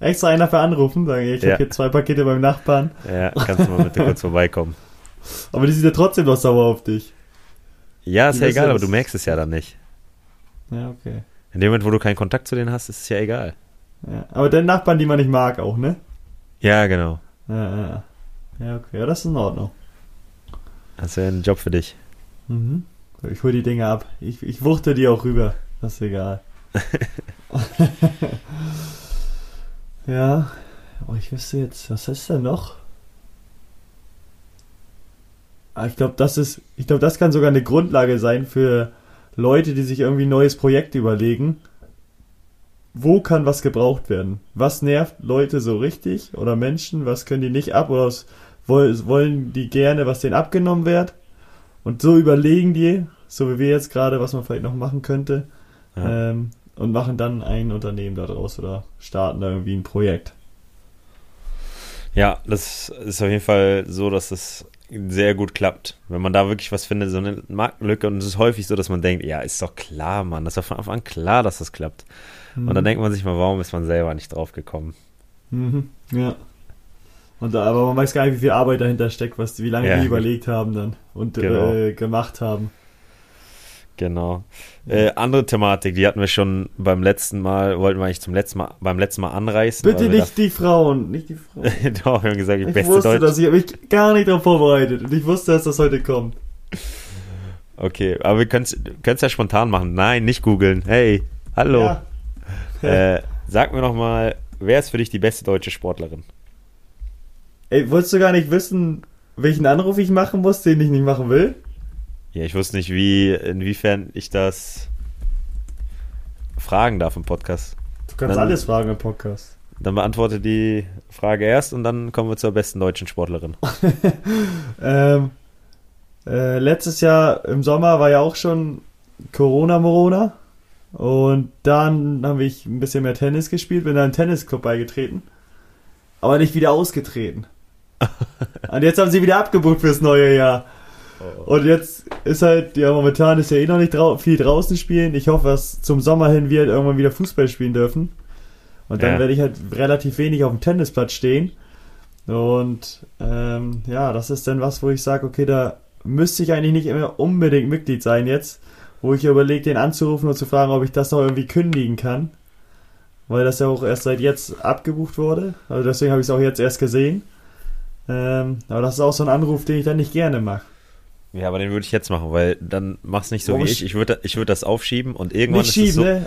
Extra einer für anrufen, sagen, ich Ja. habe hier zwei Pakete beim Nachbarn. Ja, kannst du mal bitte kurz vorbeikommen. [LAUGHS] Aber die sind ja trotzdem noch sauer auf dich. Ja, ist Die ja egal, aber du merkst es ja dann nicht. Ja, okay. In dem Moment, wo du keinen Kontakt zu denen hast, ist es ja egal. Ja, aber den Nachbarn, die man nicht mag, auch, ne? Ja, genau. Ja, ja. Ja, okay, ja, das ist in Ordnung. Das wäre ein Job für dich. Mhm. Ich hol die Dinge ab. Ich, ich wuchte die auch rüber. Das ist egal. [LAUGHS] [LAUGHS] ja. Oh, ich wüsste jetzt, was ist denn noch? Ah, ich glaube, das ist, ich glaube, das kann sogar eine Grundlage sein für Leute, die sich irgendwie ein neues Projekt überlegen. Wo kann was gebraucht werden? Was nervt Leute so richtig oder Menschen? Was können die nicht ab oder was woll- wollen die gerne, was denen abgenommen wird? Und so überlegen die, so wie wir jetzt gerade, was man vielleicht noch machen könnte, Ja. ähm, und machen dann ein Unternehmen daraus oder starten da irgendwie ein Projekt. Ja, das ist auf jeden Fall so, dass es sehr gut klappt. Wenn man da wirklich was findet, so eine Marktlücke und es ist häufig so, dass man denkt, ja, ist doch klar, Mann, das ist von Anfang an klar, dass das klappt. Und dann denkt man sich mal, warum ist man selber nicht drauf gekommen? Mhm, ja. Und da, aber man weiß gar nicht, wie viel Arbeit dahinter steckt, was, wie lange Ja. die überlegt haben dann und Genau. äh, gemacht haben. Genau. Äh, andere Thematik, die hatten wir schon beim letzten Mal, wollten wir eigentlich zum letzten Mal, beim letzten Mal anreißen. Bitte nicht die Frauen, nicht die [LAUGHS] Frauen. Doch, wir haben gesagt, die Ich beste wusste Deutsch. das, ich habe mich gar nicht darauf vorbereitet und ich wusste, dass das heute kommt. Okay, aber wir können es ja spontan machen. Nein, nicht googeln. Hey, hallo. Ja. Äh, sag mir noch mal, wer ist für dich die beste deutsche Sportlerin? Ey, wolltest du gar nicht wissen, welchen Anruf ich machen muss, den ich nicht machen will? Ja, ich wusste nicht, wie, inwiefern ich das fragen darf im Podcast. Du kannst Dann- alles fragen im Podcast. Dann beantworte die Frage erst und dann kommen wir zur besten deutschen Sportlerin. [LAUGHS] Ähm, äh, letztes Jahr im Sommer war ja auch schon Corona-Morona. Und dann habe ich ein bisschen mehr Tennis gespielt, bin da im Tennisclub beigetreten. Aber nicht wieder ausgetreten. [LAUGHS] Und jetzt haben sie wieder abgebucht fürs neue Jahr. Und jetzt ist halt, ja, momentan ist ja eh noch nicht drau viel draußen spielen. Ich hoffe, dass zum Sommer hin wir halt irgendwann wieder Fußball spielen dürfen. Und dann Ja. werde ich halt relativ wenig auf dem Tennisplatz stehen. Und ähm, ja, das ist dann was, wo ich sage, okay, da müsste ich eigentlich nicht immer unbedingt Mitglied sein jetzt, wo ich überlege, den anzurufen und zu fragen, ob ich das noch irgendwie kündigen kann. Weil das ja auch erst seit jetzt abgebucht wurde. Also deswegen habe ich es auch jetzt erst gesehen. Ähm, aber das ist auch so ein Anruf, den ich dann nicht gerne mache. Ja, aber den würde ich jetzt machen, weil dann mach's nicht so Warum wie ich. Ich würde ich würd das aufschieben und irgendwann ist es schieben, so. ne?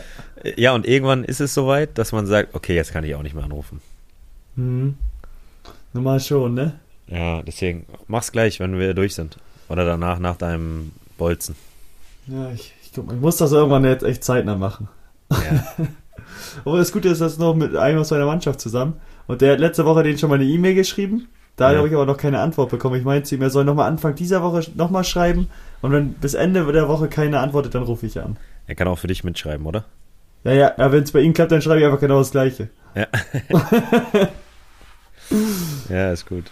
Ja, und irgendwann ist es soweit, dass man sagt, okay, jetzt kann ich auch nicht mehr anrufen. Hm. Normal schon, ne? Ja, deswegen mach's gleich, wenn wir durch sind. Oder danach, nach deinem Bolzen. Ja, ich, ich, guck mal, ich muss das irgendwann jetzt echt zeitnah machen. Ja. [LAUGHS] Aber das Gute ist, das noch mit einem aus meiner Mannschaft zusammen. Und der hat letzte Woche den schon mal eine E-Mail geschrieben. Da Ja. habe ich aber noch keine Antwort bekommen. Ich meinte zu ihm, er soll nochmal Anfang dieser Woche nochmal schreiben. Und wenn bis Ende der Woche keine antwortet, dann rufe ich an. er kann auch für dich mitschreiben, oder? Ja, ja, ja wenn es bei ihm klappt, dann schreibe ich einfach genau das Gleiche. Ja. [LAUGHS] ja, ist gut.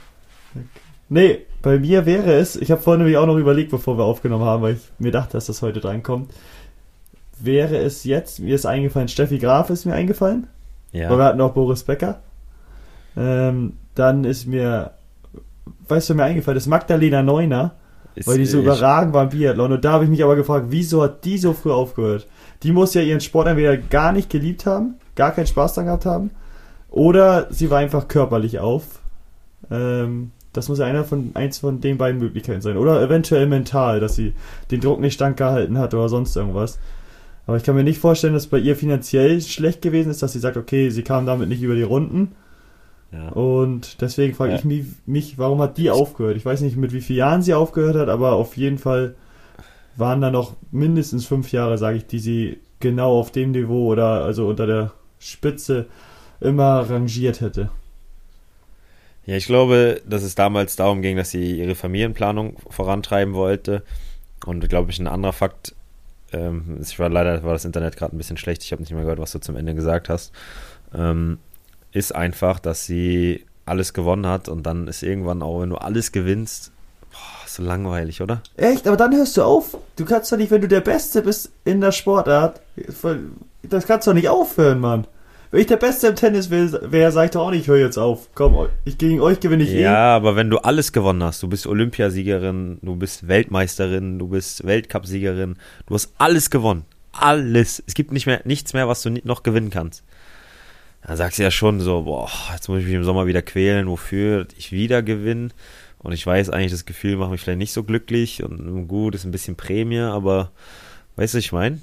Nee, bei mir wäre es, ich habe vorhin nämlich auch noch überlegt, bevor wir aufgenommen haben, weil ich mir dachte, dass das heute drankommt. Wäre es jetzt, mir ist eingefallen, Steffi Graf ist mir eingefallen. Ja. Weil wir hatten auch Boris Becker. Ähm, dann ist mir, weißt du, mir eingefallen, ist Magdalena Neuner, Ist, weil die so überragend war im Biathlon. Und da habe ich mich aber gefragt, wieso hat die so früh aufgehört? Die muss ja ihren Sport entweder gar nicht geliebt haben, gar keinen Spaß daran gehabt haben, oder sie war einfach körperlich auf. Ähm, das muss ja einer von eins von den beiden Möglichkeiten sein. Oder eventuell mental, dass sie den Druck nicht standgehalten hat oder sonst irgendwas. Aber ich kann mir nicht vorstellen, dass bei ihr finanziell schlecht gewesen ist, dass sie sagt, okay, sie kam damit nicht über die Runden. Ja. Und deswegen frage Ja. ich mich, mich, warum hat die aufgehört? Ich weiß nicht, mit wie vielen Jahren sie aufgehört hat, aber auf jeden Fall waren da noch mindestens fünf Jahre, sage ich, die sie genau auf dem Niveau oder also unter der Spitze immer rangiert hätte. Ja, ich glaube, dass es damals darum ging, dass sie ihre Familienplanung vorantreiben wollte. Und glaube ich, ein anderer Fakt, ähm, ich war leider war das Internet gerade ein bisschen schlecht, ich habe nicht mehr gehört, was du zum Ende gesagt hast, ähm, ist einfach, dass sie alles gewonnen hat und dann ist irgendwann auch, wenn du alles gewinnst, boah, so langweilig, oder? Echt? Aber dann hörst du auf. Du kannst doch nicht, wenn du der Beste bist in der Sportart, das kannst doch nicht aufhören, Mann. Wenn ich der Beste im Tennis wäre, wär, sag ich doch auch nicht, ich höre jetzt auf. Komm, ich gegen euch gewinne ich eh. Ja, aber wenn du alles gewonnen hast, du bist Olympiasiegerin, du bist Weltmeisterin, du bist Weltcupsiegerin, du hast alles gewonnen. Alles. Es gibt nicht mehr, nichts mehr, was du noch gewinnen kannst. Dann sagst du ja schon so, boah, jetzt muss ich mich im Sommer wieder quälen, wofür ich wieder gewinne. Und ich weiß eigentlich, das Gefühl macht mich vielleicht nicht so glücklich und gut, ist ein bisschen Prämie, aber weißt du, was ich meine?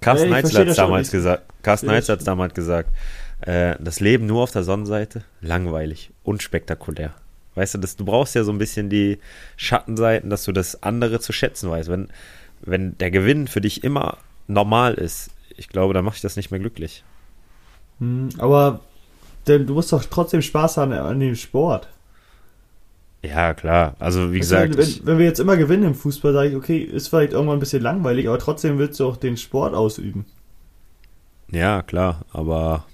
Carsten ich verstehe hat schon. damals Ich- gesagt, Carsten ich- hat damals gesagt, äh, das Leben nur auf der Sonnenseite, langweilig, unspektakulär. Weißt du, das, du brauchst ja so ein bisschen die Schattenseiten, dass du das andere zu schätzen weißt. Wenn, wenn der Gewinn für dich immer normal ist, ich glaube, dann macht dich das nicht mehr glücklich. Hm, aber denn du musst doch trotzdem Spaß haben an dem Sport. Ja, klar. Also, wie du, gesagt, wenn, ich, wenn wir jetzt immer gewinnen im Fußball, sage ich, okay, ist vielleicht irgendwann ein bisschen langweilig, aber trotzdem willst du auch den Sport ausüben. ja, klar, aber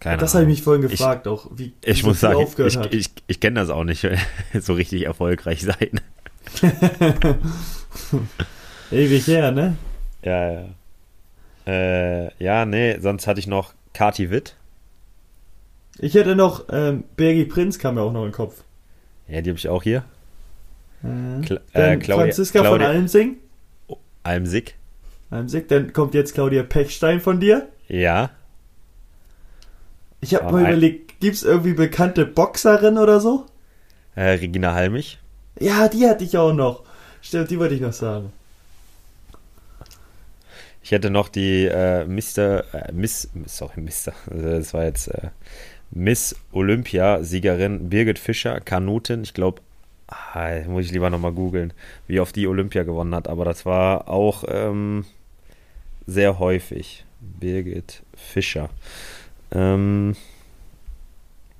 keine das habe ich mich vorhin Ich- gefragt, auch wie Ich muss sagen, aufgehört ich, hat. ich, ich kenne das auch nicht, [LAUGHS] so richtig erfolgreich sein. [LAUGHS] Ewig her, ne? Ja, ja. Äh, ja, nee, sonst hatte ich noch Kati Witt. Ich hätte noch, ähm, Bergi Prinz kam mir auch noch in den Kopf. Ja, die habe ich auch hier. Kla Dann äh, Claudia, Franziska Claudia von Almsing. Almsig. Almsig. Dann kommt jetzt Claudia Pechstein von dir. Ja. Ich habe Von mal Al- überlegt, gibt's irgendwie bekannte Boxerin oder so? Äh, Regina Halmich. Ja, die hatte ich auch noch. Stimmt, die wollte ich noch sagen. Ich hätte noch die äh, Mr. Äh, Miss, sorry, Mr. [LAUGHS] Das war jetzt äh, Miss Olympia-Siegerin Birgit Fischer, Kanutin. Ich glaube, ah, muss ich lieber nochmal googeln, wie oft die Olympia gewonnen hat. Aber das war auch ähm, sehr häufig. Birgit Fischer. Ähm,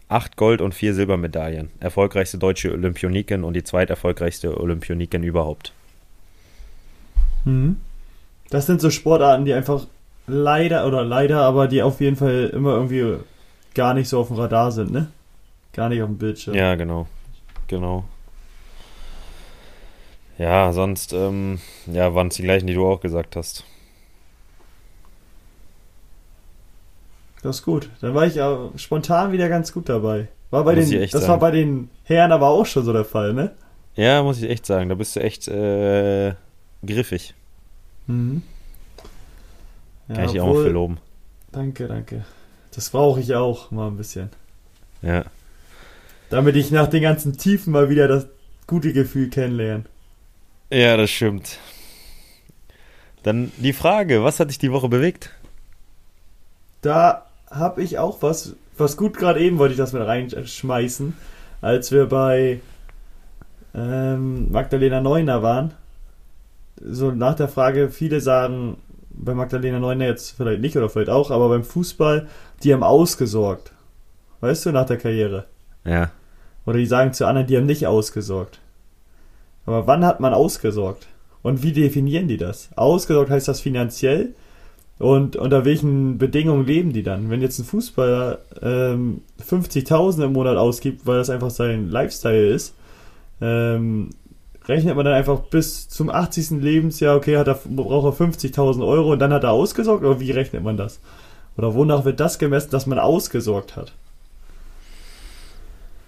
acht Gold- und vier Silbermedaillen. Erfolgreichste deutsche Olympioniken und die zweiterfolgreichste Olympioniken überhaupt. Mhm. Das sind so Sportarten, die einfach leider, oder leider, aber die auf jeden Fall immer irgendwie gar nicht so auf dem Radar sind, ne? Gar nicht auf dem Bildschirm. Ja, genau. Genau. Ja, sonst, ähm, ja, waren es die gleichen, die du auch gesagt hast. Das ist gut. Dann war ich ja spontan wieder ganz gut dabei. War bei Muss den, das sagen. war bei den Herren aber auch schon so der Fall, ne? Ja, muss ich echt sagen, da bist du echt äh, griffig. Mhm. Ja, Kann ich dir auch obwohl- für loben. Danke, danke. Das brauche ich auch mal ein bisschen. Ja. Damit ich nach den ganzen Tiefen mal wieder das gute Gefühl kennenlerne. Ja, das stimmt. Dann die Frage, was hat dich die Woche bewegt? Da habe ich auch was, was gut gerade eben wollte ich das mit reinschmeißen, als wir bei ähm, Magdalena Neuner waren. So nach der Frage, viele sagen bei Magdalena Neuner jetzt vielleicht nicht oder vielleicht auch, aber beim Fußball, die haben ausgesorgt. Weißt du, nach der Karriere. Ja. Oder die sagen zu anderen, die haben nicht ausgesorgt. Aber wann hat man ausgesorgt? Und wie definieren die das? Ausgesorgt heißt das finanziell? Und unter welchen Bedingungen leben die dann? Wenn jetzt ein Fußballer ähm, 50.000 im Monat ausgibt, weil das einfach sein Lifestyle ist, ähm, rechnet man dann einfach bis zum 80. Lebensjahr, okay, hat er, braucht er 50.000 Euro und dann hat er ausgesorgt? Oder wie rechnet man das? Oder wonach wird das gemessen, dass man ausgesorgt hat?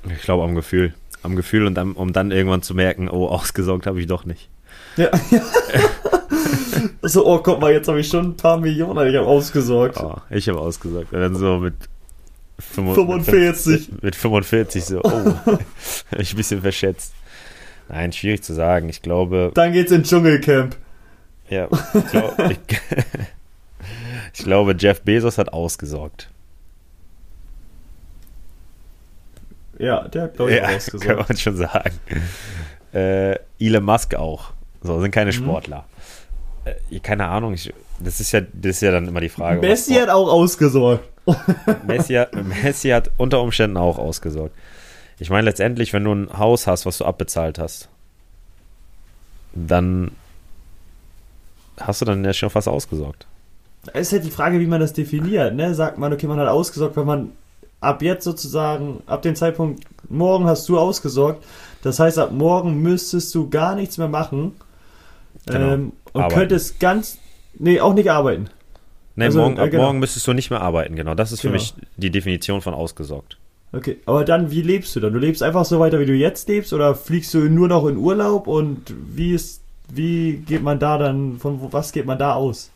Ich glaube am Gefühl. Am Gefühl und dann, um dann irgendwann zu merken, oh, ausgesorgt habe ich doch nicht. Ja. [LAUGHS] so, oh, guck mal, jetzt habe ich schon ein paar Millionen, ich habe ausgesorgt. Oh, ich habe ausgesorgt. Und dann so mit 45. Mit, mit 45 so, oh, [LAUGHS] ich ein bisschen verschätzt. Nein, schwierig zu sagen. Ich glaube. Dann geht's ins Dschungelcamp. Ja, ich, glaub, ich, [LAUGHS] ich glaube, Jeff Bezos hat ausgesorgt. Ja, der hat, glaube ich, Ja, [LAUGHS] kann ausgesorgt. man schon sagen. Äh, Elon Musk auch. So, sind keine Mhm. Sportler. Äh, keine Ahnung, ich, das, ist ja, das ist ja dann immer die Frage. Messi hat auch ausgesorgt. Messi Messi hat unter Umständen auch ausgesorgt. Ich meine, letztendlich, wenn du ein Haus hast, was du abbezahlt hast, dann hast du dann ja schon fast ausgesorgt. Es ist halt die Frage, wie man das definiert. Ne? Sagt man, okay, man hat ausgesorgt, wenn man ab jetzt sozusagen, ab dem Zeitpunkt, morgen hast du ausgesorgt. Das heißt, ab morgen müsstest du gar nichts mehr machen. Genau. Ähm, und Arbeiten. könntest ganz, nee, auch nicht arbeiten. Nee, Also, morgen, äh, ab genau. morgen müsstest du nicht mehr arbeiten, genau. Das ist für Genau. mich die Definition von ausgesorgt. Okay, aber dann, wie lebst du dann? Du lebst einfach so weiter, wie du jetzt lebst, oder fliegst du nur noch in Urlaub und wie ist, wie geht man da dann, von was geht man da aus?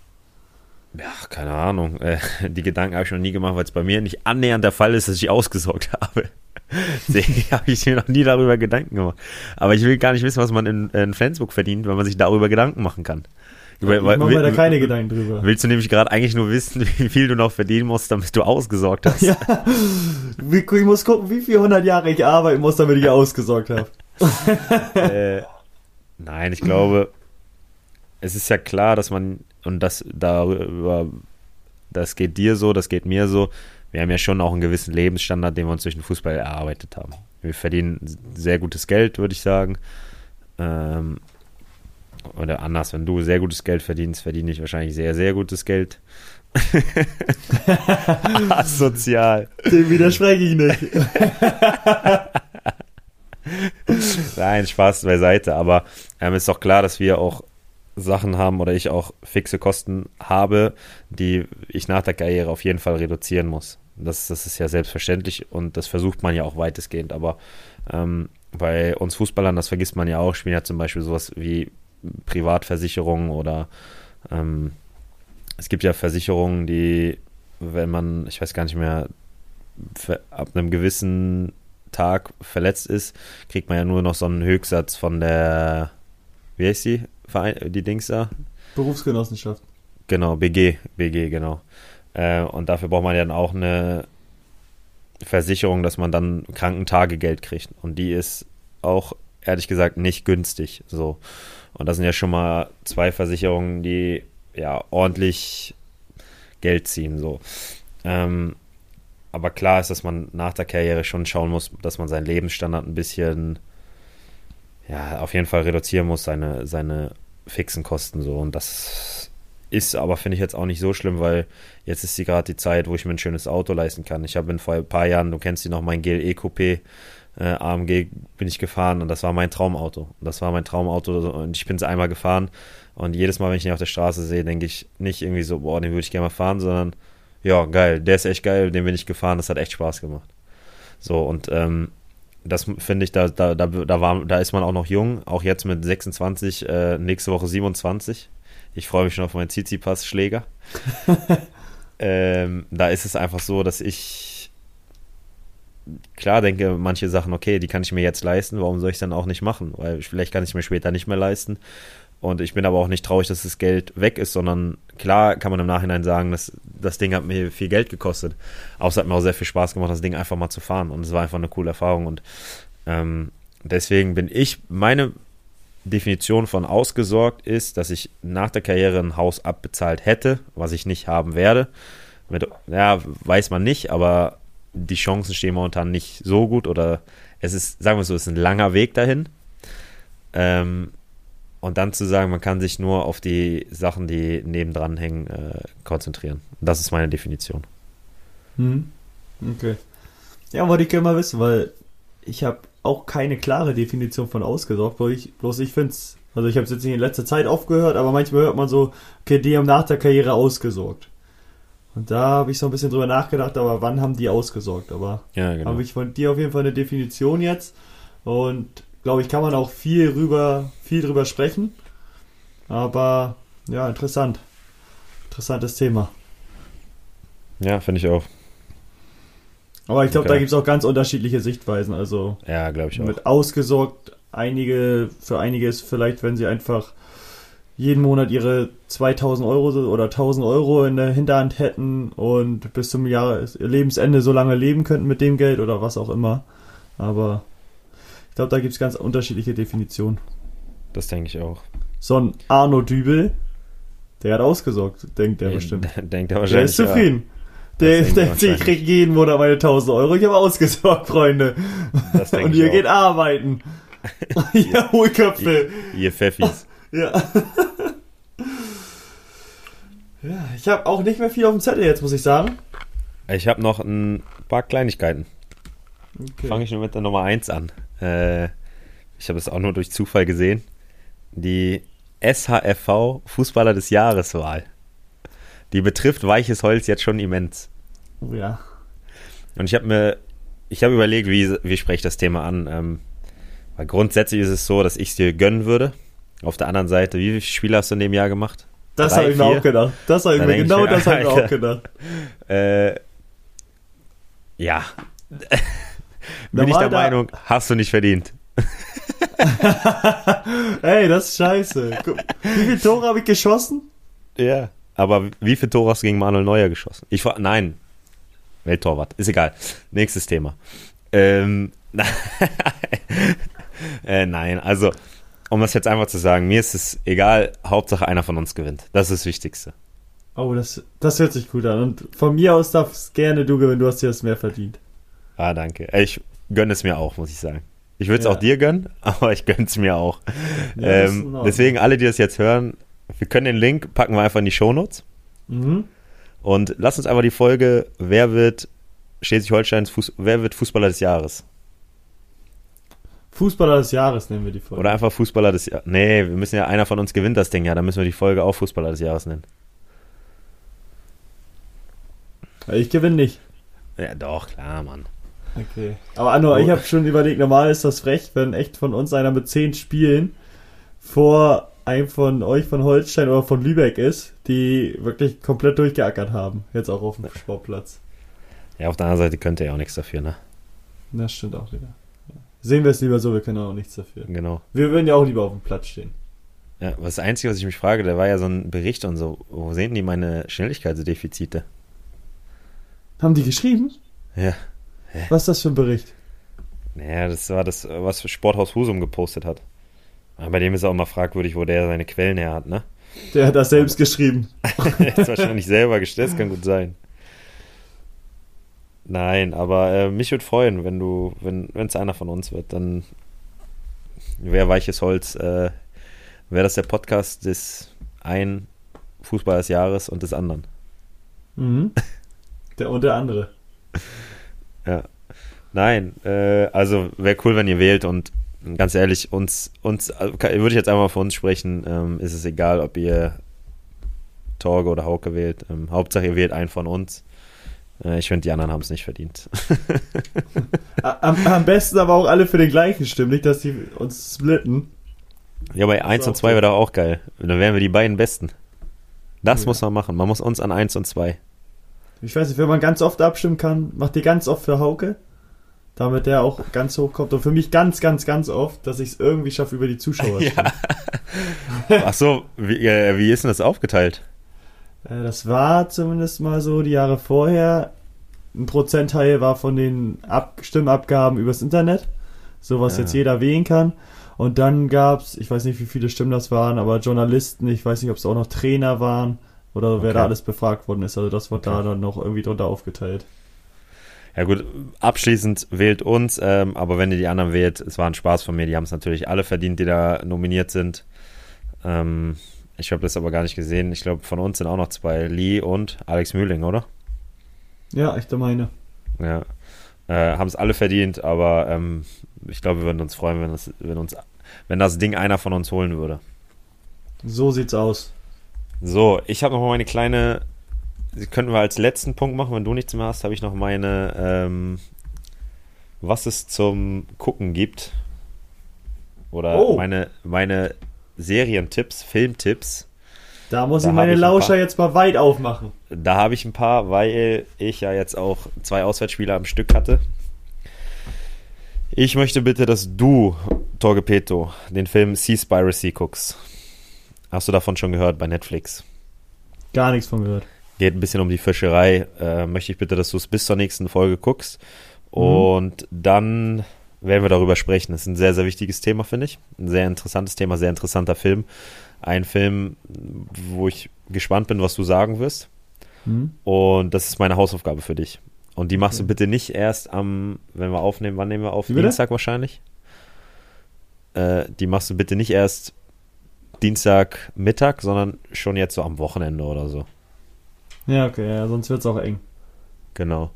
Ja, keine Ahnung. Äh, [LAUGHS] die Gedanken habe ich noch nie gemacht, weil es bei mir nicht annähernd der Fall ist, dass ich ausgesorgt [LAUGHS] habe. Deswegen [LAUGHS] habe ich mir noch nie darüber Gedanken gemacht. Aber ich will gar nicht wissen, was man in, in Flensburg verdient, wenn man sich darüber Gedanken machen kann. Ich mache mir da keine Gedanken drüber. Willst du nämlich gerade eigentlich nur wissen, [LAUGHS] wie viel du noch verdienen musst, damit du ausgesorgt hast? Ja, ich muss gucken, wie viele hundert Jahre ich arbeiten muss, damit ich ausgesorgt habe. [LAUGHS] äh, nein, ich glaube, es ist ja klar, dass man, und das darüber, das geht dir so, das geht mir so, wir haben ja schon auch einen gewissen Lebensstandard, den wir uns durch den Fußball erarbeitet haben. Wir verdienen sehr gutes Geld, würde ich sagen. Ähm, oder anders, wenn du sehr gutes Geld verdienst, verdiene ich wahrscheinlich sehr, sehr gutes Geld. [LAUGHS] Asozial. Dem widerspreche ich nicht. [LAUGHS] Nein, Spaß beiseite. Aber ähm, ist doch klar, dass wir auch Sachen haben oder ich auch fixe Kosten habe, die ich nach der Karriere auf jeden Fall reduzieren muss. Das, das ist ja selbstverständlich und das versucht man ja auch weitestgehend. Aber ähm, bei uns Fußballern, das vergisst man ja auch, spielen ja zum Beispiel sowas wie Privatversicherungen oder ähm, es gibt ja Versicherungen, die, wenn man, ich weiß gar nicht mehr, ab einem gewissen Tag verletzt ist, kriegt man ja nur noch so einen Höchstsatz von der, wie heißt die, Verein, die Dings da? Berufsgenossenschaft. Genau, BG, BG, genau. Äh, und dafür braucht man ja dann auch eine Versicherung, dass man dann Krankentagegeld kriegt. Und die ist auch, ehrlich gesagt, nicht günstig. So. Und das sind ja schon mal zwei Versicherungen, die ja ordentlich Geld ziehen. So. Ähm, aber klar ist, dass man nach der Karriere schon schauen muss, dass man seinen Lebensstandard ein bisschen, ja, auf jeden Fall reduzieren muss, seine, seine fixen Kosten so. Und das ist aber, finde ich, jetzt auch nicht so schlimm, weil jetzt ist die gerade die Zeit, wo ich mir ein schönes Auto leisten kann. Ich habe vor ein paar Jahren, du kennst die noch, mein GLE Coupé äh, AMG bin ich gefahren und das war mein Traumauto. Das war mein Traumauto und ich bin es einmal gefahren und jedes Mal, wenn ich ihn auf der Straße sehe, denke ich nicht irgendwie so, boah, den würde ich gerne mal fahren, sondern ja, geil, der ist echt geil, den bin ich gefahren, das hat echt Spaß gemacht. So, und ähm, das finde ich, da, da, da, da, war, da ist man auch noch jung, auch jetzt mit 26, äh, nächste Woche 27. Ich freue mich schon auf meinen Zizi-Pass-Schläger. [LAUGHS] ähm, da ist es einfach so, dass ich klar denke, manche Sachen, okay, die kann ich mir jetzt leisten, warum soll ich dann auch nicht machen? Weil vielleicht kann ich mir später nicht mehr leisten. Und ich bin aber auch nicht traurig, dass das Geld weg ist, sondern klar kann man im Nachhinein sagen, dass das Ding hat mir viel Geld gekostet. Aber es hat mir auch sehr viel Spaß gemacht, das Ding einfach mal zu fahren. Und es war einfach eine coole Erfahrung. Und ähm, deswegen bin ich, meine Definition von ausgesorgt ist, dass ich nach der Karriere ein Haus abbezahlt hätte, was ich nicht haben werde. Mit, ja, weiß man nicht, aber die Chancen stehen momentan nicht so gut oder es ist, sagen wir so, es ist ein langer Weg dahin. Ähm, und dann zu sagen, man kann sich nur auf die Sachen, die nebendran hängen, äh, konzentrieren. Das ist meine Definition. Hm. Okay. Ja, wollte ich gerne mal wissen, weil ich habe auch keine klare Definition von ausgesorgt, bloß ich, bloß ich finde es, also ich habe es jetzt nicht in letzter Zeit aufgehört, aber manchmal hört man so, okay, die haben nach der Karriere ausgesorgt. Und da habe ich so ein bisschen drüber nachgedacht, aber wann haben die ausgesorgt? Aber Ja, genau. habe ich von dir auf jeden Fall eine Definition jetzt und glaube ich, kann man auch viel rüber, viel drüber sprechen. Aber ja, interessant. Interessantes Thema. Ja, finde ich auch. Aber ich glaube, Okay. da gibt es auch ganz unterschiedliche Sichtweisen. Also Ja, glaube ich auch. mit ausgesorgt, einige, für einige ist vielleicht, wenn sie einfach jeden Monat ihre 2000 Euro oder 1000 Euro in der Hinterhand hätten und bis zum Jahres Lebensende so lange leben könnten mit dem Geld oder was auch immer. Aber ich glaube, da gibt es ganz unterschiedliche Definitionen. Das denke ich auch. So ein Arno Dübel, der hat ausgesorgt, denkt er Ja, bestimmt. [LAUGHS] Denkt er Der wahrscheinlich. ist zufrieden. Der denkt sich, ich wahrscheinlich. krieg jeden Monat meine 1000 Euro, ich habe ausgesorgt, Freunde. Und ihr auch. geht arbeiten. [LAUGHS] ja, Hohlköpfe. Ihr Pfeffis. [LAUGHS] Ja. ja, ich habe auch nicht mehr viel auf dem Zettel jetzt, muss ich sagen. Ich habe noch ein paar Kleinigkeiten. Fange ich nur mit der Nummer 1 an. Äh, ich habe es auch nur durch Zufall gesehen. Die SHFV Fußballer des Jahreswahl. Die betrifft weiches Holz jetzt schon immens. Ja. Und ich habe mir, ich habe überlegt, wie, wie spreche ich das Thema an. Ähm, weil grundsätzlich ist es so, dass ich es dir gönnen würde. Auf der anderen Seite, wie viele Spiele hast du in dem Jahr gemacht? Das habe ich mir auch gedacht. Das habe ich Da mir, denk ich genau mir, das habe ich mir auch gedacht. Äh, ja. [LAUGHS] Bin ich Normal der da- Meinung, hast du nicht verdient. [LAUGHS] Ey, das ist scheiße. Wie viele Tore habe ich geschossen? Ja. Aber wie viele Tore hast du gegen Manuel Neuer geschossen? Ich war, nein. Welttorwart. Ist egal. Nächstes Thema. Ähm, [LAUGHS] äh, nein, also, um das jetzt einfach zu sagen, mir ist es egal, Hauptsache einer von uns gewinnt. Das ist das Wichtigste. Oh, das, das hört sich gut an. Und von mir aus darfst gerne du gewinnen, du hast dir das mehr verdient. Ah, danke. Ich gönne es mir auch, muss ich sagen. Ich würde es Ja. auch dir gönnen, [LAUGHS] aber ich gönne es mir auch. Ja, ähm, deswegen, alle, die das jetzt hören, wir können den Link packen wir einfach in die Shownotes. Mhm. Und lass uns einfach die Folge, wer wird Schleswig-Holsteins Fuß, wer wird Fußballer des Jahres? Fußballer des Jahres nennen wir die Folge. Oder einfach Fußballer des Jahres. Nee, wir müssen ja, einer von uns gewinnt das Ding ja, dann müssen wir die Folge auch Fußballer des Jahres nennen. Ich gewinne nicht. Ja, doch, klar, Mann. Okay. Aber Anno, Oh. ich habe schon überlegt, normal ist das frech, wenn echt von uns einer mit zehn Spielen vor einem von euch von Holstein oder von Lübeck ist, die wirklich komplett durchgeackert haben. Jetzt auch auf dem Sportplatz. Ja, auf der anderen Seite könnt ihr ja auch nichts dafür, ne? Das stimmt auch wieder. Ja. Sehen wir es lieber so, wir können auch nichts dafür. Genau. Wir würden ja auch lieber auf dem Platz stehen. Ja, was das Einzige, was ich mich frage, da war ja so ein Bericht und so, wo sehen die meine Schnelligkeitsdefizite? Haben die geschrieben? Ja. Was ist das für ein Bericht? Naja, das war das, was Sporthaus Husum gepostet hat. Aber bei dem ist auch immer fragwürdig, wo der seine Quellen her hat, ne? Der hat das selbst geschrieben. [LAUGHS] Er ist wahrscheinlich selber gestellt, das kann gut sein. Nein, aber äh, mich würde freuen, wenn du, wenn es einer von uns wird, dann wäre weiches Holz, äh, wäre das der Podcast des einen Fußball des Jahres und des anderen. Mhm. Der und der andere. Ja. Nein, äh, also wäre cool, wenn ihr wählt und ganz ehrlich, uns, uns, ka- würde ich jetzt einmal für uns sprechen, ähm, ist es egal, ob ihr Torge oder Hauke wählt. Ähm, Hauptsache ihr wählt einen von uns. Äh, ich finde, die anderen haben es nicht verdient. [LAUGHS] Am, am besten aber auch alle für den gleichen stimmen, nicht, dass die uns splitten. ja, bei 1 auch und 2 wäre doch auch geil. Dann wären wir die beiden Besten. Das Ja. muss man machen. Man muss uns an 1 und 2. Ich weiß nicht, wenn man ganz oft abstimmen kann, macht ihr ganz oft für Hauke, damit der auch ganz hoch kommt. Und für mich ganz, ganz, ganz oft, dass ich es irgendwie schaffe über die Zuschauer. [LAUGHS] Ja. Ach so, wie, äh, wie ist denn das aufgeteilt? Äh, Das war zumindest mal so die Jahre vorher. Ein Prozentteil war von den Ab Stimmabgaben übers Internet, so was Ja. jetzt jeder wählen kann. Und dann gab's, ich weiß nicht, wie viele Stimmen das waren, aber Journalisten, ich weiß nicht, ob es auch noch Trainer waren oder wer Okay. da alles befragt worden ist. Also das wird da Okay. dann noch irgendwie drunter aufgeteilt. Ja gut, abschließend wählt uns, ähm, aber wenn ihr die anderen wählt, es war ein Spaß von mir, die haben es natürlich alle verdient, die da nominiert sind. Ähm, ich habe das aber gar nicht gesehen. Ich glaube, von uns sind auch noch zwei, Lee und Alex Mühling, oder? Ja, ich meine. Ja. Äh, haben es alle verdient, aber ähm, ich glaube, wir würden uns freuen, wenn das, wenn uns, wenn das Ding einer von uns holen würde. So sieht's aus. So, ich habe noch mal meine kleine, könnten wir als letzten Punkt machen, wenn du nichts mehr hast, habe ich noch meine, ähm, was es zum Gucken gibt. Oder Oh. meine, meine Serientipps, Filmtipps. Da muss Da ich meine ich Lauscher paar. jetzt mal weit aufmachen. Da habe ich ein paar, weil ich ja jetzt auch zwei Auswärtsspiele am Stück hatte. Ich möchte bitte, dass du, Torge Peto, den Film Seaspiracy guckst. Hast du davon schon gehört bei Netflix? Gar nichts von gehört. Geht ein bisschen um die Fischerei. Äh, möchte ich bitte, dass du es bis zur nächsten Folge guckst. Und dann werden wir darüber sprechen. Das ist ein sehr, sehr wichtiges Thema, finde ich. Ein sehr interessantes Thema, sehr interessanter Film. Ein Film, wo ich gespannt bin, was du sagen wirst. Hm? Und das ist meine Hausaufgabe für dich. Und die machst du Okay. bitte nicht erst am, wenn wir aufnehmen, wann nehmen wir auf? Dienstag wahrscheinlich. Äh, die machst du bitte nicht erst Dienstag Mittag, sondern schon jetzt so am Wochenende oder so. Ja, okay, ja, sonst wird's auch eng. Genau.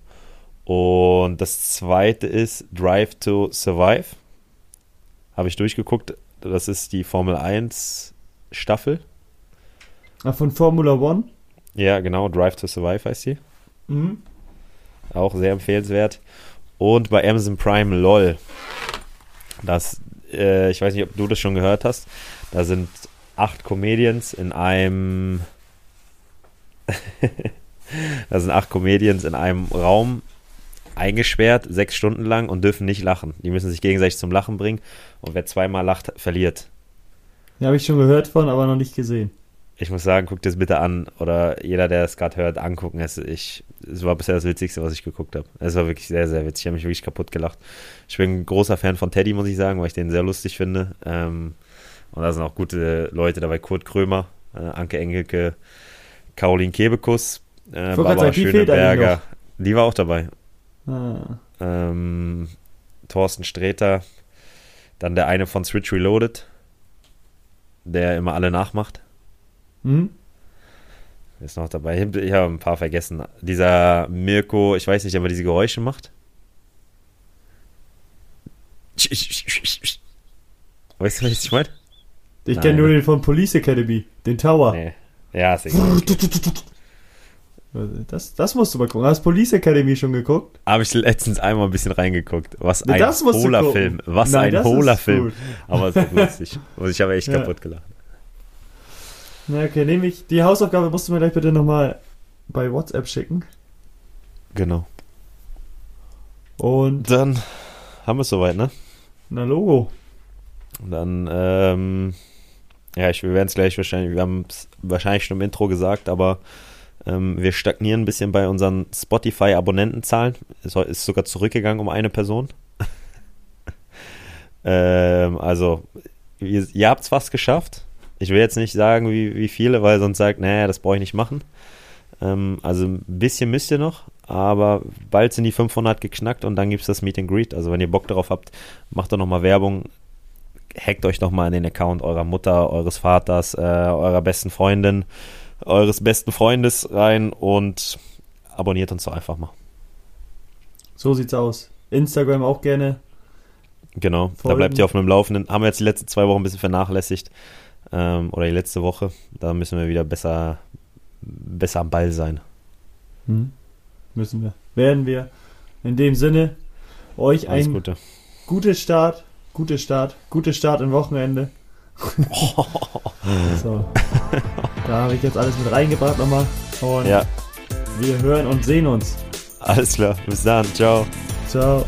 Und das zweite ist Drive to Survive. Habe ich durchgeguckt. Das ist die Formel 1 Staffel. Ah, von Formula One? Ja, genau. Drive to Survive heißt die. Mhm. Auch sehr empfehlenswert. Und bei Amazon Prime LOL. Das, äh, ich weiß nicht, ob du das schon gehört hast. Da sind acht Comedians in einem. [LAUGHS] da sind acht Comedians in einem Raum eingesperrt, sechs Stunden lang und dürfen nicht lachen. Die müssen sich gegenseitig zum Lachen bringen. Und wer zweimal lacht, verliert. Ja, habe ich schon gehört von, aber noch nicht gesehen. Ich muss sagen, guckt es bitte an. Oder jeder, der es gerade hört, angucken. Es, ich, es war bisher das Witzigste, was ich geguckt habe. Es war wirklich sehr, sehr witzig. Ich habe mich wirklich kaputt gelacht. Ich bin ein großer Fan von Teddy, muss ich sagen, weil ich den sehr lustig finde. Ähm, und da sind auch gute Leute dabei. Kurt Krömer, äh, Anke Engelke, Caroline Kebekus, äh, Barbara Schöneberger. Die war auch dabei. Ah. Ähm, Thorsten Sträter. Dann der eine von Switch Reloaded, der immer alle nachmacht. Hm? Ist noch dabei. Ich habe ein paar vergessen. Dieser Mirko, ich weiß nicht, ob er diese Geräusche macht. Weißt du, was ich meine? Ich kenne nur den von Police Academy, den Tower. Nee. Ja, ist egal. Das, das musst du mal gucken. Hast du Police Academy schon geguckt? Habe ich letztens einmal ein bisschen reingeguckt. Was ein hohler. Film. Was Nein, ein hohler Film. Aber es ist lustig. [LAUGHS] Und ich habe echt Ja. kaputt gelacht. Na, okay, nehme ich. Die Hausaufgabe musst du mir gleich bitte nochmal bei WhatsApp schicken. Genau. Und, Dann haben wir es soweit, ne? na Logo. Dann, ähm, ja, ich, wir werden es gleich wahrscheinlich, wir haben es wahrscheinlich schon im Intro gesagt, aber ähm, wir stagnieren ein bisschen bei unseren Spotify-Abonnentenzahlen. Es ist sogar zurückgegangen um eine Person. [LAUGHS] ähm, also, ihr, ihr habt es fast geschafft. Ich will jetzt nicht sagen, wie, wie viele, weil sonst sagt, naja, das brauche ich nicht machen. Ähm, also ein bisschen müsst ihr noch, aber bald sind die 500 geknackt und dann gibt es das Meet and Greet. Also wenn ihr Bock darauf habt, macht doch nochmal Werbung hackt euch nochmal in den Account eurer Mutter, eures Vaters, äh, eurer besten Freundin, eures besten Freundes rein und abonniert uns doch einfach mal. So sieht's aus. Instagram auch gerne. Genau, da Folgen. bleibt ihr auf dem Laufenden. Haben wir jetzt die letzten zwei Wochen ein bisschen vernachlässigt. Ähm, oder die letzte Woche. Da müssen wir wieder besser, besser am Ball sein. Hm. Müssen wir. Werden wir. In dem Sinne, euch Alles ein Gute. gutes Start. Gutes Start. Gutes Start im Wochenende. [LAUGHS] so. Da habe ich jetzt alles mit reingebracht nochmal. Und Ja, wir hören und sehen uns. alles klar. Bis dann. Ciao. Ciao.